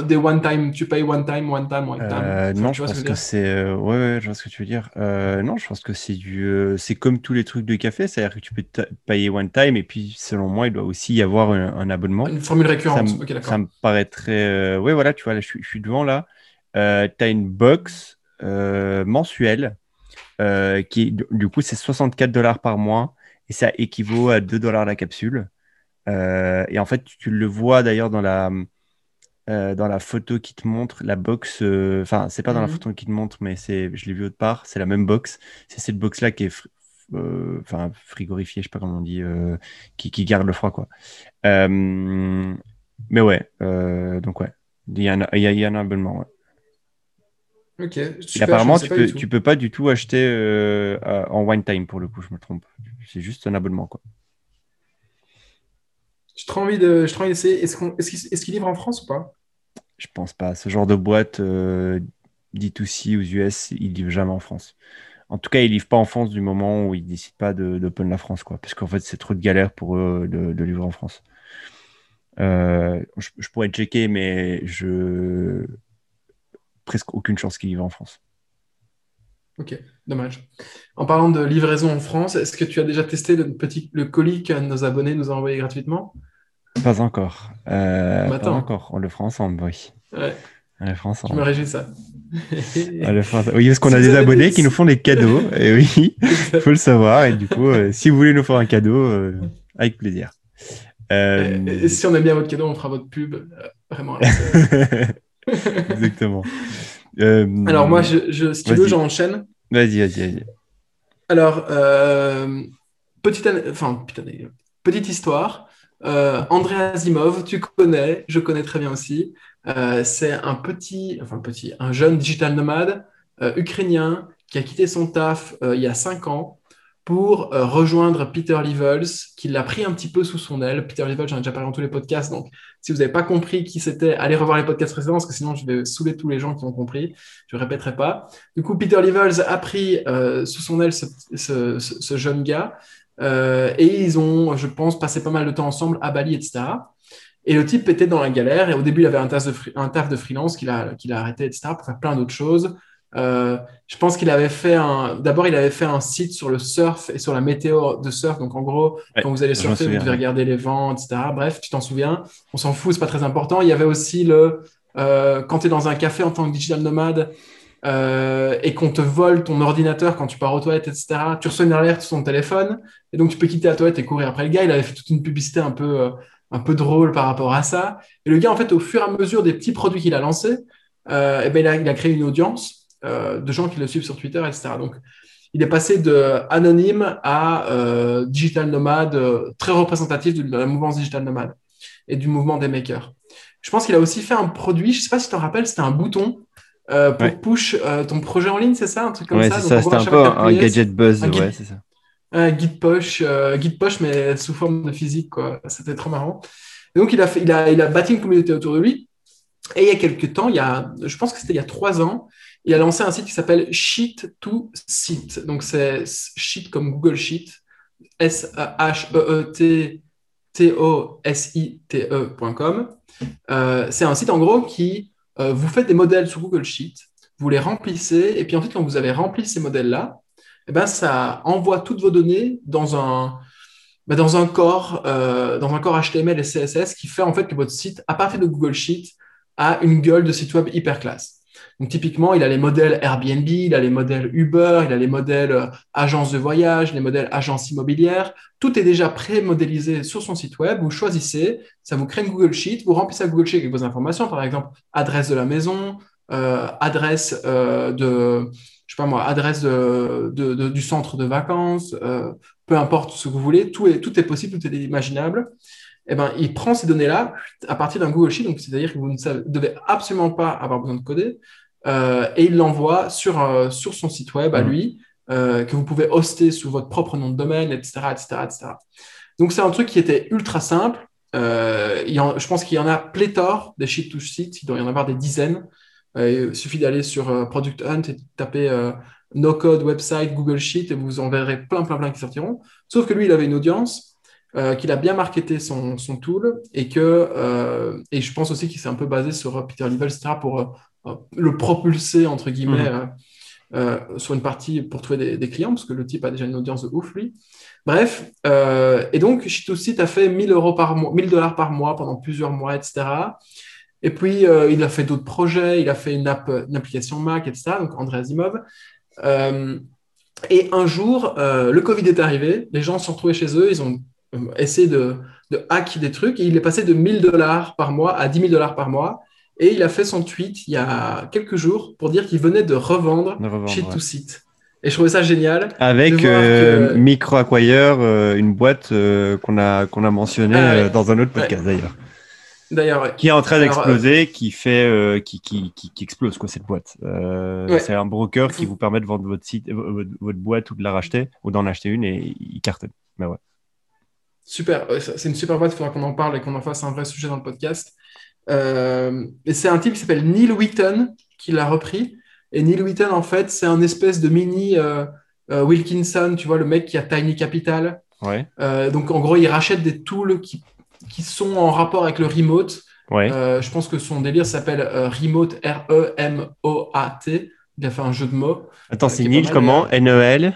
des one time, tu payes one time, one time, one time? non, je pense que, c'est, ouais, je vois ce que tu veux dire. non, je pense que c'est du, c'est comme tous les trucs de café, c'est-à-dire que tu peux payer one time et puis selon moi il doit aussi y avoir un, abonnement. Une formule récurrente. Ça, ça me paraîtrait, ouais voilà, tu vois là je suis devant là. Euh, tu as une box euh, mensuelle euh, qui, du coup, c'est 64 dollars par mois et ça équivaut à 2 dollars la capsule. et en fait, tu le vois d'ailleurs dans la, dans la photo qui te montre la box. Enfin, c'est pas dans la mhm. photo qui te montre, mais c'est, je l'ai vu autre part. C'est la même box. C'est cette box là qui est frigorifiée, je sais pas comment on dit, qui, qui, garde le froid quoi. mais ouais, donc ouais, il y, a un, il y a un abonnement. Ouais. Ok. apparemment, tu peux, tu peux pas du tout acheter euh, en one time pour le coup, je me trompe. C'est juste un abonnement quoi. J'ai trop envie de, d'essayer. Est-ce qu'on, qu'il livre en France ou pas? Je pense pas. Ce genre de boîte euh, D2C aux US, il livre jamais en France. En tout cas, il livre pas en France du moment où il décide pas d'open la France quoi, parce qu'en fait c'est trop de galère pour eux de, de livrer en France. Euh, je, je, pourrais checker, mais je presque aucune chance qu'il vive en France. Ok, dommage. En parlant de livraison en France, est-ce que tu as déjà testé le petit le colis que nos abonnés nous ont envoyé gratuitement? Pas encore. Euh, pas encore. On le fera ensemble, oui. Ouais. On le fera ensemble. Je me réjouis de ça. Oui, parce qu'on [LAUGHS] a des abonnés qui nous font des cadeaux. [LAUGHS] et oui, il faut le savoir. Et du coup, euh, si vous voulez nous faire un cadeau, euh, avec plaisir. Et, si on aime bien votre cadeau, on fera votre pub. vraiment. [LAUGHS] [LAUGHS] Exactement. Euh, Alors moi, je, si tu veux, j'enchaîne. Vas-y, vas-y, vas-y. Alors, euh, petite, enfin, petite histoire. Euh, André Asimov, tu connais, je connais très bien aussi. c'est un petit, enfin petit, un jeune digital nomade ukrainien qui a quitté son taf il y a cinq ans pour euh, rejoindre Peter Levels, qui l'a pris un petit peu sous son aile. Peter Levels, j'en ai déjà parlé dans tous les podcasts, donc si vous n'avez pas compris qui c'était, allez revoir les podcasts précédents, parce que sinon je vais saouler tous les gens qui ont compris. Je ne répéterai pas. Du coup, Peter Levels a pris euh, sous son aile ce, jeune gars, euh, et ils ont, je pense, passé pas mal de temps ensemble à Bali, etc. Et le type était dans la galère, et au début, il avait un taf de, taf de freelance qu'il a, qu'il a arrêté, etc., pour faire plein d'autres choses. Euh, je pense qu'il avait fait un. D'abord, il avait fait un site sur le surf et sur la météo de surf. Donc, en gros, quand vous allez surfer, vous devez regarder les vents, etc. Bref, tu t'en souviens? On s'en fout, c'est pas très important. Il y avait aussi le. Euh, quand tu es dans un café en tant que digital nomade euh, et qu'on te vole ton ordinateur quand tu pars aux toilettes, etc., tu reçois une alerte sur ton téléphone et donc tu peux quitter la toilette et courir après le gars. Il avait fait toute une publicité un peu, un peu drôle par rapport à ça. Et le gars, en fait, au fur et à mesure des petits produits qu'il a lancés, eh ben, il, a, il a créé une audience. Euh, de gens qui le suivent sur Twitter, etc. Donc, il est passé de anonyme à euh, digital nomade, euh, très représentatif de la mouvance digital nomade et du mouvement des makers. Je pense qu'il a aussi fait un produit, je ne sais pas si tu te rappelles, c'était un bouton pour push ton projet en ligne, c'est ça Un truc comme ça? c'est ça, c'était un peu un gadget buzz, ouais, c'est ça. Un git push, git push, mais sous forme de physique, quoi. C'était trop marrant. Et donc, il a, fait, il, a, il a bâti une communauté autour de lui. Et il y a quelques temps, il y a, je pense que c'était il y a trois ans, il a lancé un site qui s'appelle Sheet to Site. Donc, c'est Sheet comme Google Sheet, S-H-E-E-T-T-O-S-I-T-E.com. Euh, c'est un site en gros qui euh, vous fait des modèles sur Google Sheet, vous les remplissez, et puis ensuite, quand vous avez rempli ces modèles-là, eh ben, ça envoie toutes vos données dans un, ben, dans un corps, euh, dans un corps HTML et CSS qui fait en fait que votre site, à partir de Google Sheet, a une gueule de site web hyper classe. Donc, typiquement, il a les modèles Airbnb, il a les modèles Uber, il a les modèles euh, agences de voyage, les modèles agences immobilières. Tout est déjà pré-modélisé sur son site web. Vous choisissez, ça vous crée une Google Sheet, vous remplissez la Google Sheet avec vos informations, par exemple, adresse de la maison, euh, adresse euh, de, je sais pas moi, adresse du centre de vacances, peu importe ce que vous voulez, tout est, tout est possible, tout est imaginable. Eh ben, il prend ces données-là à partir d'un Google Sheet, donc c'est-à-dire que vous ne devez absolument pas avoir besoin de coder, euh, et il l'envoie sur, euh, sur son site web à mmh. lui, euh, que vous pouvez hoster sous votre propre nom de domaine, etc. etc., Donc, c'est un truc qui était ultra simple. je pense qu'il y en a pléthore des sheet to sheet, il doit y en avoir des dizaines. il suffit d'aller sur Product Hunt et de taper no code website Google Sheet et vous en verrez plein, plein, plein qui sortiront. Sauf que lui, il avait une audience, qu'il a bien marketé son, son tool et que, et je pense aussi qu'il s'est un peu basé sur Peter Level, etc., pour le propulser, entre guillemets, euh, euh, sur une partie pour trouver des, clients, parce que le type a déjà une audience de ouf, lui. Bref, euh, et donc, Shitosite a fait 1000 euros par mois, 1000 dollars par mois pendant plusieurs mois, etc. Et puis, il a fait d'autres projets, il a fait une, app, une application Mac, etc. Donc, André Asimov. et un jour, le Covid est arrivé, les gens se sont retrouvés chez eux, ils ont essayé de, de hack des trucs, et il est passé de 1000 dollars par mois à 10 000 dollars par mois. Et il a fait son tweet il y a quelques jours pour dire qu'il venait de revendre, chez ouais. Site. Et je trouvais ça génial. Avec euh, MicroAcquire, euh, une boîte euh, qu'on a, qu'on a mentionnée ah dans un autre podcast d'ailleurs. D'ailleurs, Qui est en train d'exploser, qui fait, qui, qui, qui, explose quoi cette boîte. C'est un broker qui vous permet de vendre votre site, votre, boîte ou de la racheter ou d'en acheter une et il cartonne. Mais ouais. Super, c'est une super boîte. Il faudra qu'on en parle et qu'on en fasse un vrai sujet dans le podcast. Et c'est un type qui s'appelle Neil Wheaton qui l'a repris. Et Neil Wheaton, en fait, c'est un espèce de mini euh, euh, Wilkinson, tu vois, le mec qui a Tiny Capital. Ouais. Euh, donc, en gros, il rachète des tools qui, qui sont en rapport avec le remote. Ouais. je pense que son délire s'appelle Remote, R-E-M-O-A-T. Il a fait un jeu de mots. Attends, c'est Neil comment? N-E-L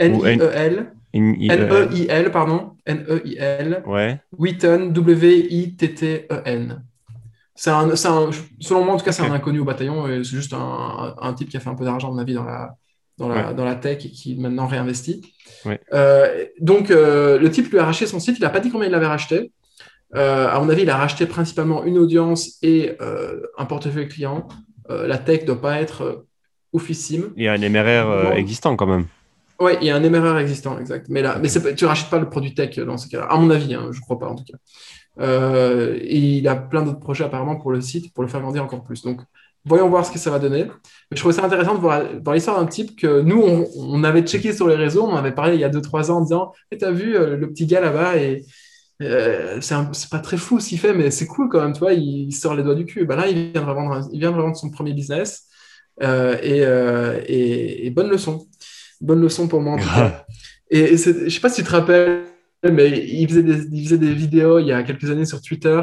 N-I-E-L. N-E-I-L, pardon. N-E-I-L. Ouais. Wheaton, W-I-T-T-E-N. C'est un, un, selon moi, en tout cas, c'est un inconnu au bataillon. C'est juste un, un, type qui a fait un peu d'argent, de ma vie, dans la, dans, la, dans la tech et qui maintenant réinvestit. Euh, donc, euh, le type lui a racheté son site. Il n'a pas dit combien il l'avait racheté. Euh, à mon avis, il a racheté principalement une audience et un portefeuille client. la tech ne doit pas être oufissime. Il y a un MRR existant quand même. Oui, il y a un MRR existant, exact. Mais là, mais tu rachètes pas le produit tech dans ce cas-là. À mon avis, hein, je crois pas en tout cas. Euh, et il a plein d'autres projets apparemment pour le site, pour le faire grandir encore plus. Donc, voyons voir ce que ça va donner. Je trouvais ça intéressant de voir l'histoire d'un type que nous, on, avait checké sur les réseaux, on avait parlé il y a 2-3 ans en disant hey, T'as vu euh, le petit gars là-bas et euh, c'est pas très fou ce qu'il fait, mais c'est cool quand même, tu il, sort les doigts du cul. Ben là, il vient de revendre, il vient de revendre son premier business et, bonne leçon. Bonne leçon pour moi en tout cas. Et, je sais pas si tu te rappelles mais il faisait, des, il faisait des vidéos il y a quelques années sur Twitter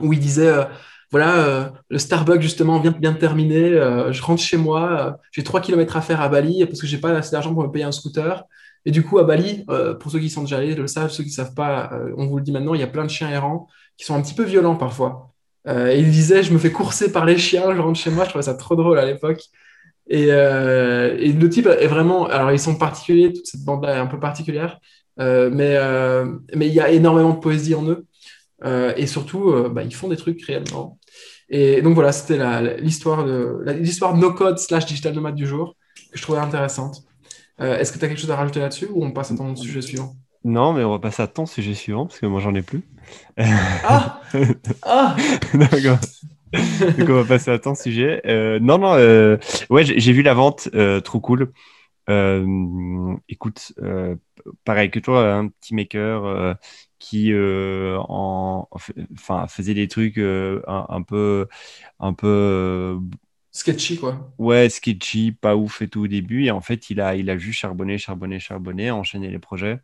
où il disait euh, voilà, euh, le Starbucks justement vient bien de terminer, euh, je rentre chez moi, j'ai 3 km à faire à Bali parce que j'ai pas assez d'argent pour me payer un scooter. Et du coup, à Bali, pour ceux qui sont déjà allés, le savent, ceux qui ne savent pas, on vous le dit maintenant, il y a plein de chiens errants qui sont un petit peu violents parfois. et il disait, je me fais courser par les chiens, je rentre chez moi, je trouvais ça trop drôle à l'époque. Et, et, le type est vraiment, alors ils sont particuliers, toute cette bande-là est un peu particulière, euh, mais euh, mais il y a énormément de poésie en eux. Euh, et surtout, bah, ils font des trucs réellement. Et donc voilà, c'était l'histoire de l'histoire no code slash digital nomade du jour que je trouvais intéressante. Est-ce que tu as quelque chose à rajouter là-dessus ou on passe à ton sujet suivant? Non, mais on va passer à ton sujet suivant parce que moi j'en ai plus. Ah, ah [LAUGHS] D'accord. [LAUGHS] donc on va passer à ton sujet. non, non, ouais, j'ai vu la vente, trop cool. écoute, pareil que toi, un petit maker euh, qui euh, en, enfin, faisait des trucs euh, un, peu, un peu sketchy quoi. Ouais, sketchy, pas ouf et tout au début. Et en fait, il a, il a juste charbonné, charbonné, charbonné, enchaîné les projets,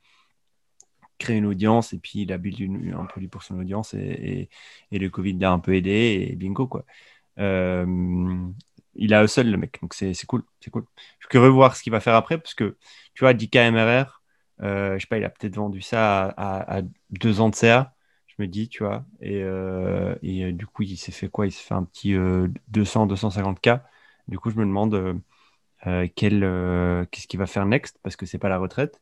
créé une audience et puis il a build un produit pour son audience et, le Covid l'a un peu aidé et bingo quoi. il a seul le mec, donc c'est cool, c'est cool. Je suis curieux de ce qu'il va faire après parce que tu vois, 10 MRR, euh, je sais pas, il a peut-être vendu ça à, deux ans de CA, je me dis, tu vois. Et, euh, et euh, du coup, il s'est fait quoi? Il s'est fait un petit 200, 250K. Du coup, je me demande qu'est-ce qu'il va faire next? Parce que c'est pas la retraite.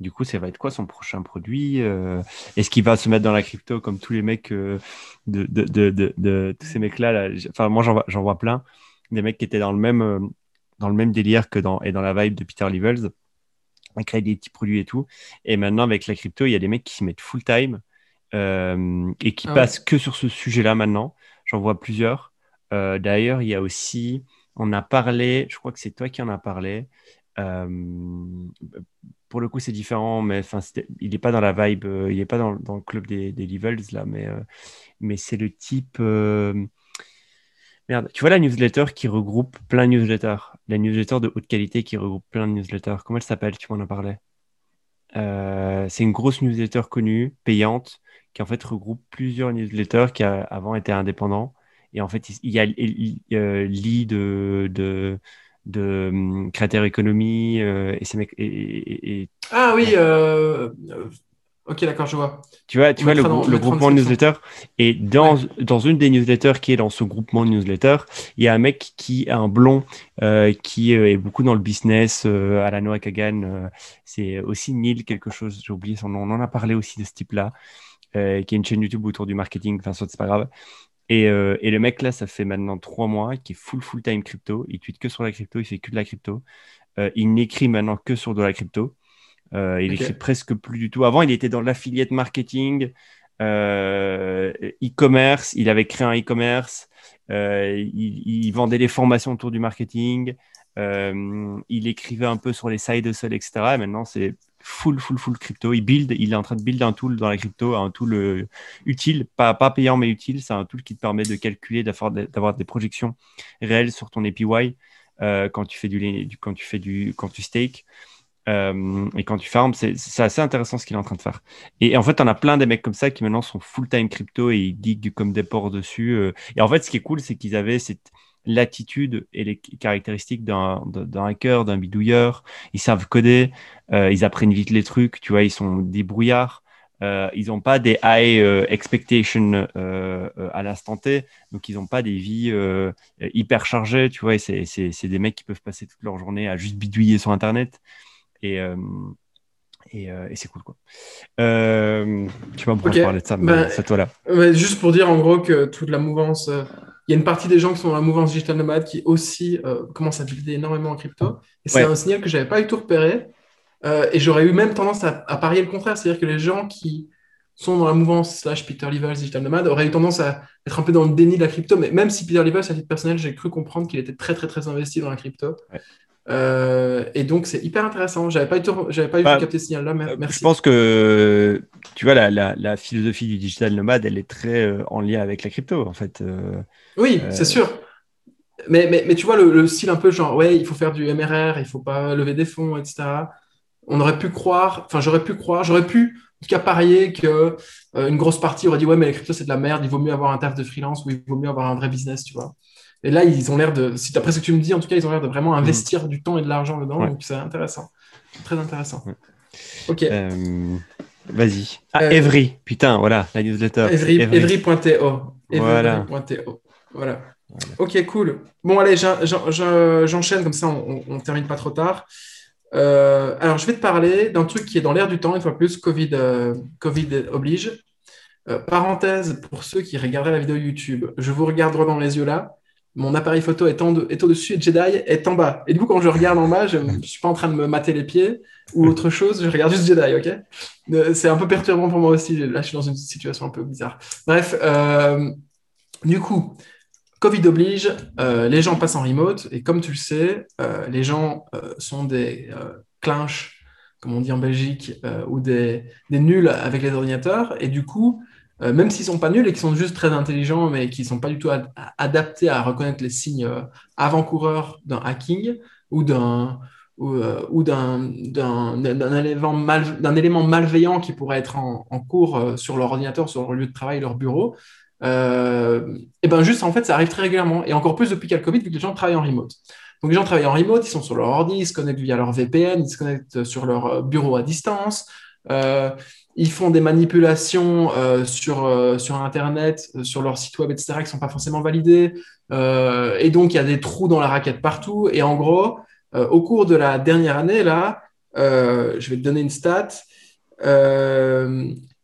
Du coup, ça va être quoi son prochain produit Est-ce qu'il va se mettre dans la crypto comme tous les mecs de, de, de, de, tous ces mecs-là là? Enfin, moi, j'en vois, vois, plein. Des mecs qui étaient dans le même, dans le même délire que dans, et dans la vibe de Peter Levels créer des petits produits et tout. Et maintenant, avec la crypto, il y a des mecs qui se mettent full time euh, et qui ah passent que sur ce sujet-là maintenant. J'en vois plusieurs. Euh, d'ailleurs, il y a aussi, on a parlé, je crois que c'est toi qui en as parlé. Euh, pour le coup, c'est différent, mais enfin, il n'est pas dans la vibe, il n'est pas dans, le club des, levels là, mais, mais c'est le type Merde, tu vois la newsletter qui regroupe plein de newsletters, la newsletter de haute qualité qui regroupe plein de newsletters. Comment elle s'appelle Tu m'en as parlé? Euh, c'est une grosse newsletter connue, payante, qui en fait regroupe plusieurs newsletters qui avant étaient indépendants. Et en fait, il y a l'I de, de, de hum, Creator Economy euh, et, ces mecs, et, Ah oui, euh, Ok, d'accord, je vois. Tu vois, tu vois le, groupement de newsletter. Et dans, dans une des newsletters qui est dans ce groupement de newsletter, il y a un mec qui a un blond euh, qui euh, est beaucoup dans le business euh, à la Noah Kagan. c'est aussi Neil quelque chose, j'ai oublié son nom. On en a parlé aussi de ce type-là, qui a une chaîne YouTube autour du marketing. Enfin, c'est pas grave. Et, et, le mec là, ça fait maintenant trois mois qu'il est full full time crypto. Il tweet que sur la crypto, il fait que de la crypto. il n'écrit maintenant que sur de la crypto. il écrit presque plus du tout. Avant, il était dans l'affiliate marketing, e-commerce. il avait créé un e-commerce. Il, il, vendait des formations autour du marketing. il écrivait un peu sur les side hustles, etc. Et maintenant, c'est full, full, full crypto. Il build, il est en train de build un tool dans la crypto, un tool euh, utile, pas, pas payant mais utile. C'est un tool qui te permet de calculer, d'avoir des projections réelles sur ton APY euh, quand tu fais du, quand tu fais du, quand tu stake. Euh, et quand tu farmes, c'est assez intéressant ce qu'il est en train de faire. Et, en fait, on a plein des mecs comme ça qui maintenant sont full-time crypto et ils diguent comme des porcs dessus. Et en fait, ce qui est cool, c'est qu'ils avaient cette, l'attitude et les caractéristiques d'un hacker, d'un bidouilleur. Ils savent coder, euh, ils apprennent vite les trucs, tu vois, ils sont débrouillards. Euh, ils n'ont pas des high euh, expectations à l'instant T, donc ils n'ont pas des vies hyper chargées, tu vois. C'est des mecs qui peuvent passer toute leur journée à juste bidouiller sur Internet. Et, et, c'est cool, quoi. tu vas me parler de ça, mais bah, c'est toi là. juste pour dire en gros que toute la mouvance il y a une partie des gens qui sont dans la mouvance digital nomade qui aussi euh, commencent à builder énormément en crypto. Et c'est un signal que je n'avais pas du tout repéré. Euh, et j'aurais eu même tendance à, parier le contraire. C'est-à-dire que les gens qui sont dans la mouvance slash Peter Levels digital nomade auraient eu tendance à être un peu dans le déni de la crypto. Mais même si Peter Levels, à titre personnel, j'ai cru comprendre qu'il était très, très, très investi dans la crypto. Euh, et donc, c'est hyper intéressant. J'avais pas, j'avais pas eu bah, capter ce signal-là. Merci. Je pense que, tu vois, la, la, la, philosophie du digital nomade, elle est très en lien avec la crypto, en fait. Oui, c'est sûr. Mais, mais, mais, tu vois, le, style un peu genre, ouais, il faut faire du MRR, il faut pas lever des fonds, etc. On aurait pu croire, enfin, j'aurais pu croire, j'aurais pu, en tout cas, parier que euh, une grosse partie aurait dit, ouais, mais les cryptos, c'est de la merde, il vaut mieux avoir un taf de freelance ou il vaut mieux avoir un vrai business, tu vois. Et là, ils ont l'air de, si d'après ce que tu me dis, en tout cas, ils ont l'air de vraiment mm. investir du temps et de l'argent dedans, donc c'est intéressant. Très intéressant. Ok. Euh, vas-y. Ah, euh, Evry, putain, voilà, la newsletter. Evry.to. Voilà. Voilà. Ok, cool. Bon, allez, j'enchaîne, comme ça on, on, termine pas trop tard. Euh, alors, je vais te parler d'un truc qui est dans l'air du temps, une fois plus, Covid, euh, COVID oblige. Euh, parenthèse, pour ceux qui regarderaient la vidéo YouTube, je vous regarde droit dans les yeux là. Mon appareil photo est, en est au-dessus et Jedi est en bas. Et du coup, quand je regarde en bas, je ne [LAUGHS] suis pas en train de me mater les pieds ou autre chose, je regarde juste Jedi, ok? C'est un peu perturbant pour moi aussi. Là, je suis dans une situation un peu bizarre. Bref, du coup, Covid oblige, euh, les gens passent en remote et comme tu le sais, euh, les gens euh, sont des clinches, comme on dit en Belgique, ou des, nuls avec les ordinateurs. Et du coup, même s'ils sont pas nuls et qu'ils sont juste très intelligents, mais qui sont pas du tout adaptés à reconnaître les signes avant-coureurs d'un hacking ou d'un ou, d'un élément, élément, malveillant qui pourrait être en, cours sur leur ordinateur, sur leur lieu de travail, leur bureau, euh, et ben juste en fait ça arrive très régulièrement et encore plus depuis qu'il y a le Covid vu que les gens travaillent en remote. Donc les gens travaillent en remote, ils sont sur leur ordi, ils se connectent via leur VPN, ils se connectent sur leur euh, bureau à distance, euh, ils font des manipulations euh, sur, euh, sur Internet, sur leur site web, etc., qui ne sont pas forcément validées. et donc il y a des trous dans la raquette partout. Et en gros, au cours de la dernière année, là, je vais te donner une stat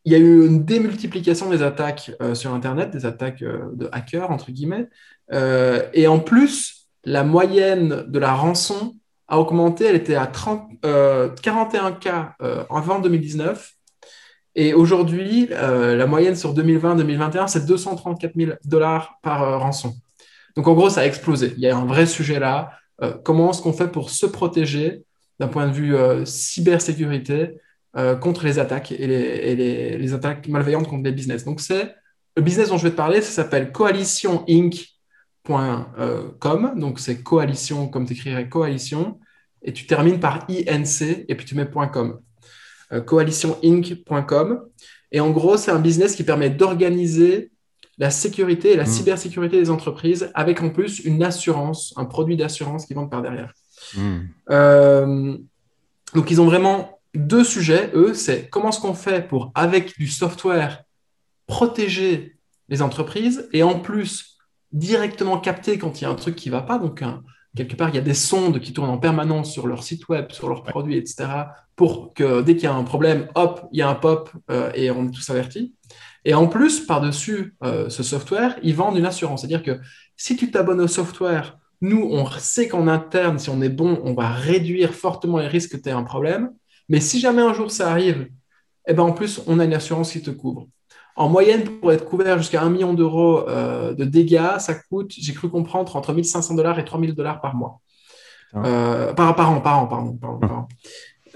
il y a eu une démultiplication des attaques euh, sur Internet, des attaques euh, de hackers, entre guillemets. Euh, et en plus, la moyenne de la rançon a augmenté. Elle était à 30, 41 cas avant 2019. Et aujourd'hui, la moyenne sur 2020-2021, c'est 234 000 dollars par rançon. Donc en gros, ça a explosé. Il y a un vrai sujet là. comment est-ce qu'on fait pour se protéger d'un point de vue cybersécurité euh, contre les attaques et, les, les, attaques malveillantes contre les business? Donc, c'est le business dont je vais te parler, ça s'appelle coalitioninc.com. Donc, c'est coalition, comme tu écrirais coalition, et tu termines par INC et puis tu mets .com. Euh, coalitioninc.com. Et en gros, c'est un business qui permet d'organiser la sécurité et la hmm. cybersécurité des entreprises avec en plus une assurance, un produit d'assurance qui vend par derrière. Hmm. Euh, donc, ils ont vraiment deux sujets, eux, c'est comment est-ce qu'on fait pour, avec du software, protéger les entreprises et en plus directement capter quand il y a un truc qui ne va pas. Donc, quelque part, il y a des sondes qui tournent en permanence sur leur site web, sur leurs produits, etc. pour que dès qu'il y a un problème, hop, il y a un pop euh, et on est tous avertis. Et en plus, par-dessus ce software, ils vendent une assurance. C'est-à-dire que si tu t'abonnes au software, nous, on sait qu'en interne, si on est bon, on va réduire fortement les risques que tu aies un problème. Mais si jamais un jour ça arrive, eh ben en plus, on a une assurance qui te couvre. En moyenne, pour être couvert jusqu'à 1 million d'euros euh, de dégâts, ça coûte, j'ai cru comprendre, entre 1500 dollars et 3000 dollars par mois. Euh, par, par, an, par an, pardon. Par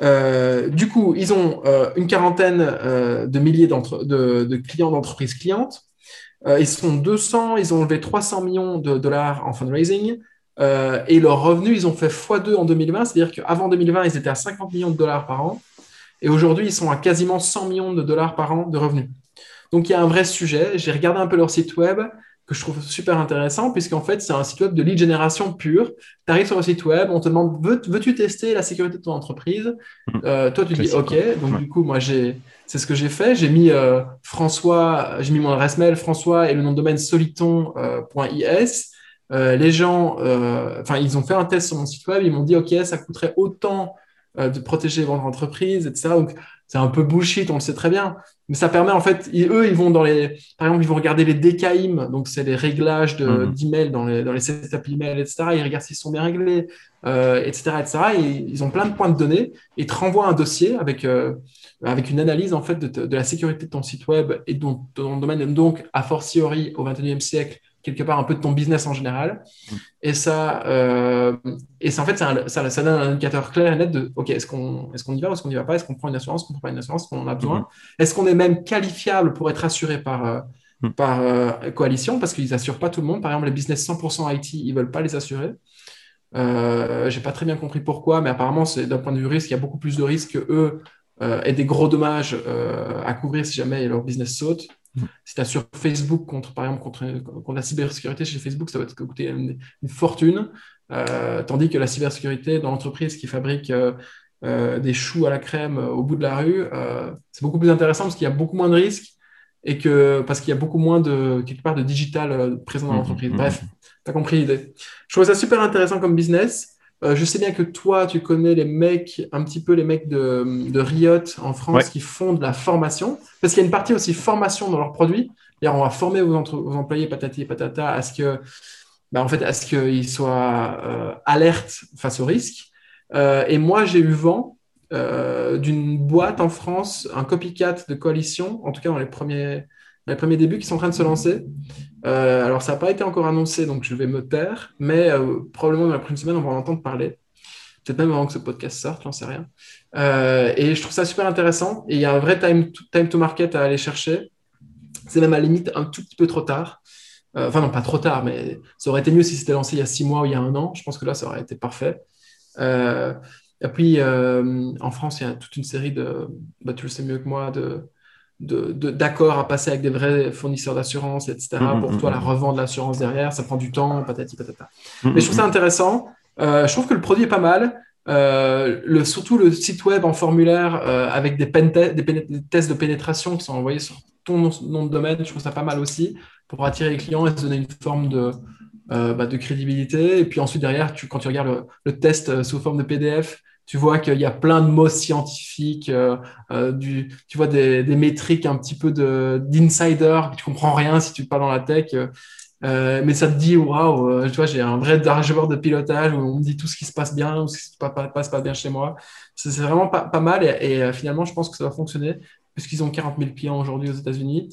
euh, du coup, ils ont une quarantaine de milliers de, de, clients d'entreprises clientes. ils sont 200, ils ont enlevé 300 millions de dollars en fundraising. et leurs revenus, ils ont fait x2 en 2020, c'est-à-dire qu'avant 2020, ils étaient à 50 millions de dollars par an. Et aujourd'hui, ils sont à quasiment 100 millions de dollars par an de revenus. Donc il y a un vrai sujet. J'ai regardé un peu leur site web que je trouve super intéressant, puisqu'en fait, c'est un site web de lead génération pure. Tu arrives sur le site web, on te demande veux-tu tester la sécurité de ton entreprise? Mmh. euh, Toi, tu dis OK. Donc, du coup, moi, c'est ce que j'ai fait. J'ai mis euh, François, j'ai mis mon adresse mail François et le nom de domaine soliton.is. Euh, les gens, enfin, ils ont fait un test sur mon site web. Ils m'ont dit OK, ça coûterait autant de protéger votre entreprise, etc. Donc, c'est un peu bullshit, on le sait très bien. Mais ça permet, en fait, eux, ils vont dans les, par exemple, ils vont regarder les DKIM, donc c'est les réglages mhm. d'email dans les, dans les setup email, etc. Ils regardent s'ils sont bien réglés, euh, etc., etc. Et ils ont plein de points de données et te renvoient un dossier avec, euh, avec une analyse, en fait, de, de, la sécurité de ton site web et de ton domaine. Donc, a fortiori, au XXIe siècle, quelque part un peu de ton business en général. Mm. Et ça, euh, et ça en fait, ça, ça, donne un indicateur clair et net de, OK, est-ce qu'on est qu'on y va ou est-ce qu'on n'y va pas? Est-ce qu'on prend une assurance, qu'on ne prend pas une assurance, qu'on en a besoin? Mm-hmm. Est-ce qu'on est même qualifiable pour être assuré par, euh, mm. par euh, coalition? Parce qu'ils n'assurent pas tout le monde. Par exemple, les business 100% IT, ils ne veulent pas les assurer. J'ai pas très bien compris pourquoi, mais apparemment, c'est d'un point de vue risque, il y a beaucoup plus de risques que eux et des gros dommages à couvrir si jamais leur business saute. Si tu as sur Facebook, contre, par exemple, contre, la cybersécurité chez Facebook, ça va te coûter une, fortune. Euh, tandis que la cybersécurité dans l'entreprise qui fabrique euh, euh, des choux à la crème au bout de la rue, c'est beaucoup plus intéressant parce qu'il y a beaucoup moins de risques et que parce qu'il y a beaucoup moins de quelque part de digital présent dans mmh, l'entreprise. Mmh, Bref, mmh. tu as compris l'idée. Je trouve ça super intéressant comme business. Euh, je sais bien que toi, tu connais les mecs, un petit peu les mecs de, Riot en France qui font de la formation, parce qu'il y a une partie aussi formation dans leurs produits. on va former vos, employés patati et patata à ce que, bah, en fait, à ce qu'ils soient euh, alertes face au risque. Euh, et moi, j'ai eu vent d'une boîte en France, un copycat de coalition, en tout cas dans les premiers, les premiers débuts qui sont en train de se lancer. Euh, alors, ça n'a pas été encore annoncé, donc je vais me taire, mais euh, probablement dans la prochaine semaine, on va en entendre parler. Peut-être même avant que ce podcast sorte, j'en sais rien. Euh, et je trouve ça super intéressant. Et il y a un vrai time to, time to market à aller chercher. C'est même à la limite un tout petit peu trop tard. enfin, non, pas trop tard, mais ça aurait été mieux si c'était lancé il y a six mois ou il y a un an. Je pense que là, ça aurait été parfait. et puis, en France, il y a toute une série de, bah, tu le sais mieux que moi, de, d'accord à passer avec des vrais fournisseurs d'assurance, etc. Mm, mm, pour toi, mm, la revendre l'assurance derrière, ça prend du temps, patati patata. Mais je trouve ça intéressant. Euh, je trouve que le produit est pas mal. Euh, le, surtout le site web en formulaire euh, avec des, des, tests de pénétration qui sont envoyés sur ton nom, de domaine, je trouve ça pas mal aussi pour attirer les clients et se donner une forme de, bah, de crédibilité. Et puis ensuite, derrière, tu, quand tu regardes le, le test sous forme de PDF, tu vois qu'il y a plein de mots scientifiques, euh, euh, du, tu vois des, métriques un petit peu d'insider, tu comprends rien si tu pas dans la tech. Euh, mais ça te dit, waouh, tu vois, j'ai un vrai dashboard de pilotage où on me dit tout ce qui se passe bien ou ce qui se passe pas bien chez moi. C'est vraiment pas, mal et, finalement, je pense que ça va fonctionner puisqu'ils ont 40 000 clients aujourd'hui aux États-Unis,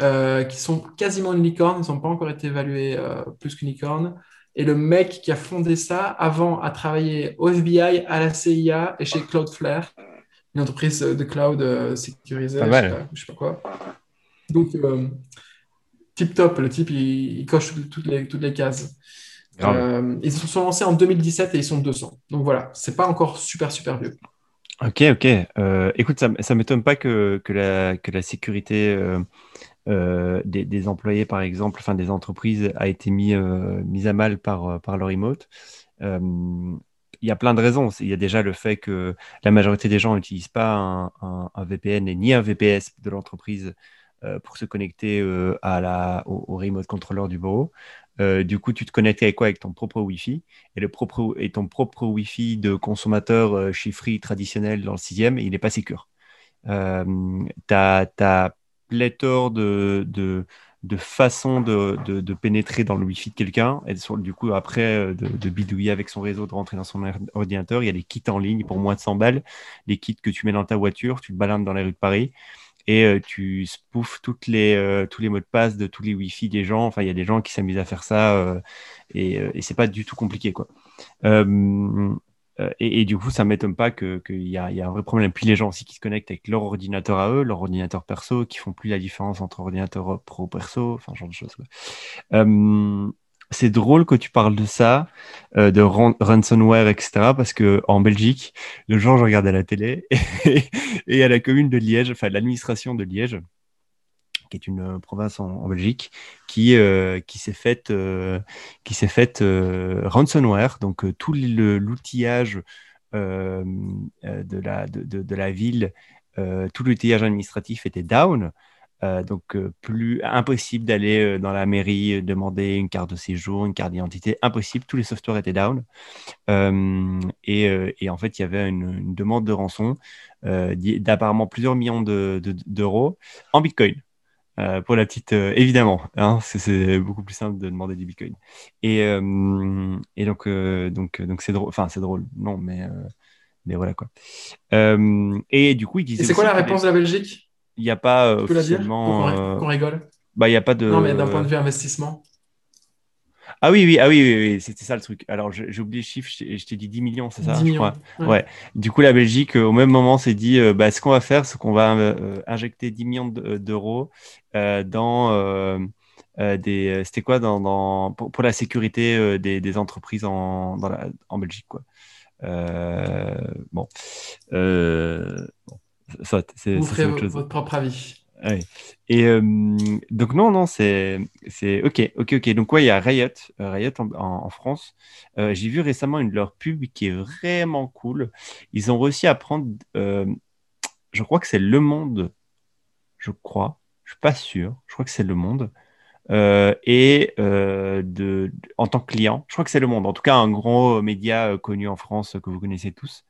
qui sont quasiment une licorne, ils n'ont pas encore été évalués plus qu'une licorne. Et le mec qui a fondé ça, avant, a travaillé au FBI, à la CIA et chez Cloudflare, une entreprise de cloud euh, sécurisée, je sais, pas, sais pas quoi. Donc, euh, tip top, le type, il, coche toutes les, toutes les cases. Euh, ils se sont lancés en 2017 et ils sont 200. Donc voilà, c'est pas encore super, super vieux. Ok, ok. écoute, ça ne m'étonne pas que, la, sécurité euh, des, employés, par exemple, enfin des entreprises, a été mis, euh, mis à mal par, euh, le remote. il y a plein de raisons. Il y a déjà le fait que la majorité des gens n'utilisent pas un, VPN et ni un VPS de l'entreprise pour se connecter la, au, remote controller du bureau. Du coup, tu te connectes avec quoi? Avec ton propre Wi-Fi? Et, le propre, et ton propre Wi-Fi de consommateur chiffré traditionnel dans le sixième, il n'est pas sécure. tu as, pléthore de, façons de, pénétrer dans le Wi-Fi de quelqu'un, et du coup, après, euh, de, bidouiller avec son réseau, de rentrer dans son ordinateur. Il y a des kits en ligne pour moins de 100 balles, des kits que tu mets dans ta voiture, tu te balades dans les rues de Paris, et euh, tu spoofes toutes les, euh, tous les mots de passe de tous les Wi-Fi des gens. Enfin, il y a des gens qui s'amusent à faire ça, et, et c'est pas du tout compliqué, quoi. Et, du coup, ça ne m'étonne pas qu'il y, y, a un vrai problème. Puis les gens aussi qui se connectent avec leur ordinateur à eux, leur ordinateur perso, qui font plus la différence entre ordinateur pro-perso, enfin, ce genre de choses. C'est drôle que tu parles de ça, euh, de ransomware, etc. Parce que en Belgique, le jour, je regardais la télé [LAUGHS] et, à la commune de Liège, enfin l'administration de Liège, qui est une euh, province en, Belgique, qui, euh, s'est faite ransomware, donc tout l'outillage de, la, de, la ville, tout l'outillage administratif était down. Donc, plus impossible d'aller dans la mairie demander une carte de séjour, une carte d'identité, impossible. Tous les softwares étaient down. Et, et, en fait, il y avait une, une demande de rançon d'apparemment plusieurs millions d'euros en Bitcoin. Euh, pour la petite, euh, évidemment, hein, c'est beaucoup plus simple de demander du Bitcoin. Et, euh, et donc, donc, donc c'est drôle. Enfin, c'est drôle, non, mais, mais voilà quoi. et du coup, il disait. C'est quoi la réponse de la Belgique? Il n'y a pas tu peux officiellement. Qu'on rigole. Bah, il y a pas de. Non, mais d'un point de vue investissement. Ah oui, oui, ah oui, oui, c'était ça le truc. Alors, j'ai oublié le chiffre, je t'ai dit 10 millions, c'est ça 10 millions, ouais. Du coup, la Belgique, au même moment, s'est dit euh, bah, ce qu'on va faire, c'est qu'on va euh, injecter 10 millions euh, d'euros dans des. C'était quoi dans, pour, la sécurité des, entreprises en, en Belgique, quoi. bon. C'est, Vous ferez votre propre avis. Et euh, donc, non, non, c'est, c'est OK, OK, OK. Donc, ouais, il y a Riot, euh, Riot en, France. Euh, j'ai vu récemment une de leurs pubs qui est vraiment cool. Ils ont réussi à prendre, je crois que c'est Le Monde, je crois, je suis pas sûr, je crois que c'est Le Monde. et de, en tant que client, je crois que c'est Le Monde, en tout cas un gros média connu en France que vous connaissez tous,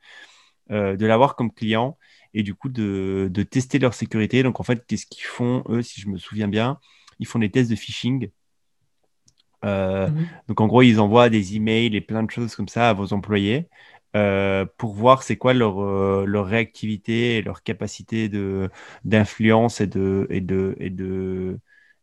de l'avoir comme client et du coup de, de, tester leur sécurité. Donc en fait, qu'est-ce qu'ils font, eux, si je me souviens bien? Ils font des tests de phishing. Euh, mhm. Donc en gros, ils envoient des emails et plein de choses comme ça à vos employés euh, pour voir c'est quoi leur, euh, leur réactivité et leur capacité d'influence et de et de et de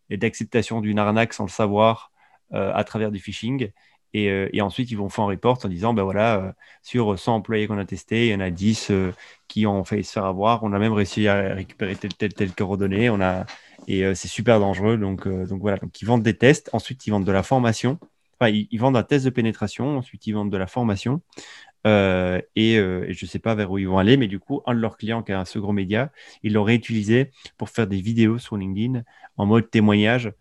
et d'acceptation d'une arnaque sans le savoir à travers du phishing. Euh, et, ensuite, ils vont faire un report en disant, ben voilà, euh, sur 100 employés qu'on a testés, il y en a 10 euh, qui ont failli se faire avoir. On a même réussi à récupérer tel, tel, tel coordonnée. On a... Et c'est super dangereux. Donc, voilà, donc ils vendent des tests. Ensuite, ils vendent de la formation. Enfin, ils, vendent un test de pénétration. Ensuite, ils vendent de la formation. et, je ne sais pas vers où ils vont aller, mais du coup, un de leurs clients qui a un second média, ils l'ont réutilisé pour faire des vidéos sur LinkedIn en mode témoignage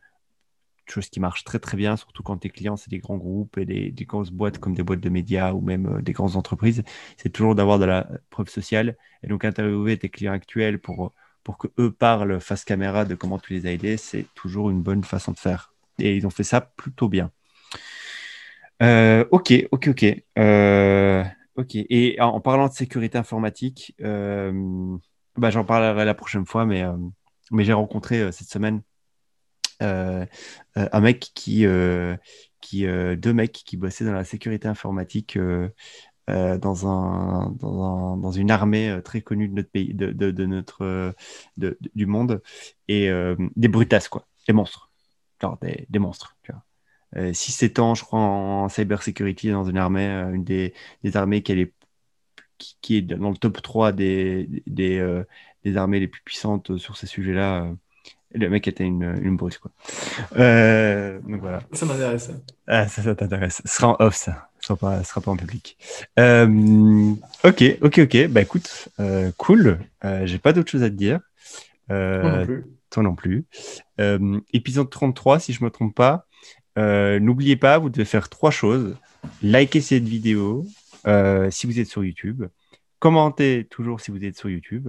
chose qui marche très très bien, surtout quand tes clients, c'est des grands groupes et des, grosses boîtes comme des boîtes de médias ou même euh, des grandes entreprises, c'est toujours d'avoir de la preuve sociale. Et donc interviewer tes clients actuels pour, pour que parlent face caméra de comment tu les as aidés, c'est toujours une bonne façon de faire. Et ils ont fait ça plutôt bien. Euh, ok, ok, ok. Euh, ok. Et en, parlant de sécurité informatique, bah, j'en parlerai la prochaine fois, mais, mais j'ai rencontré cette semaine euh, euh, un mec qui, euh, qui deux mecs qui bossaient dans la sécurité informatique dans, un, dans, dans, une armée très connue de notre pays, de, de, notre, de, du monde, et des brutasses, quoi, des monstres, genre des, des monstres, tu vois. 6-7 ans, je crois, en cybersecurity dans une armée, une des, des armées qui est, qui, est dans le top 3 des, des, des armées les plus puissantes sur ces sujets-là le mec était une, une brute, quoi. Euh, donc voilà. Ça m'intéresse. Ah, ça, ça t'intéresse. Ce sera en off, ça. Ce sera pas, sera pas en public. Euh, ok, ok, ok. Bah écoute, euh, cool. J'ai pas d'autre chose à te dire. toi non plus. Toi non plus. épisode 33, si je me trompe pas. N'oubliez pas, vous devez faire trois choses. Likez cette vidéo si vous êtes sur YouTube. Commentez toujours si vous êtes sur YouTube.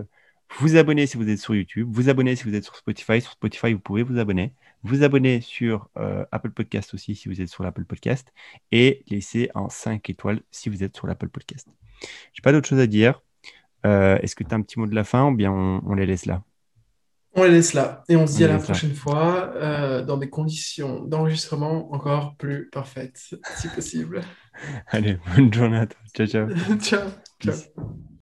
Vous abonnez si vous êtes sur YouTube, vous abonnez si vous êtes sur Spotify. Sur Spotify, vous pouvez vous abonner. Vous abonnez sur euh, Apple Podcast aussi si vous êtes sur l'Apple Podcast. Et laissez un 5 étoiles si vous êtes sur l'Apple Podcast. Je n'ai pas d'autre chose à dire. Euh, est-ce que tu as un petit mot de la fin ou bien on, les laisse là? On les laisse là et on se dit à la prochaine fois euh, dans des conditions d'enregistrement encore plus parfaites, si possible. [LAUGHS] Allez, bonne journée à toi. Ciao, ciao. [LAUGHS] ciao. ciao.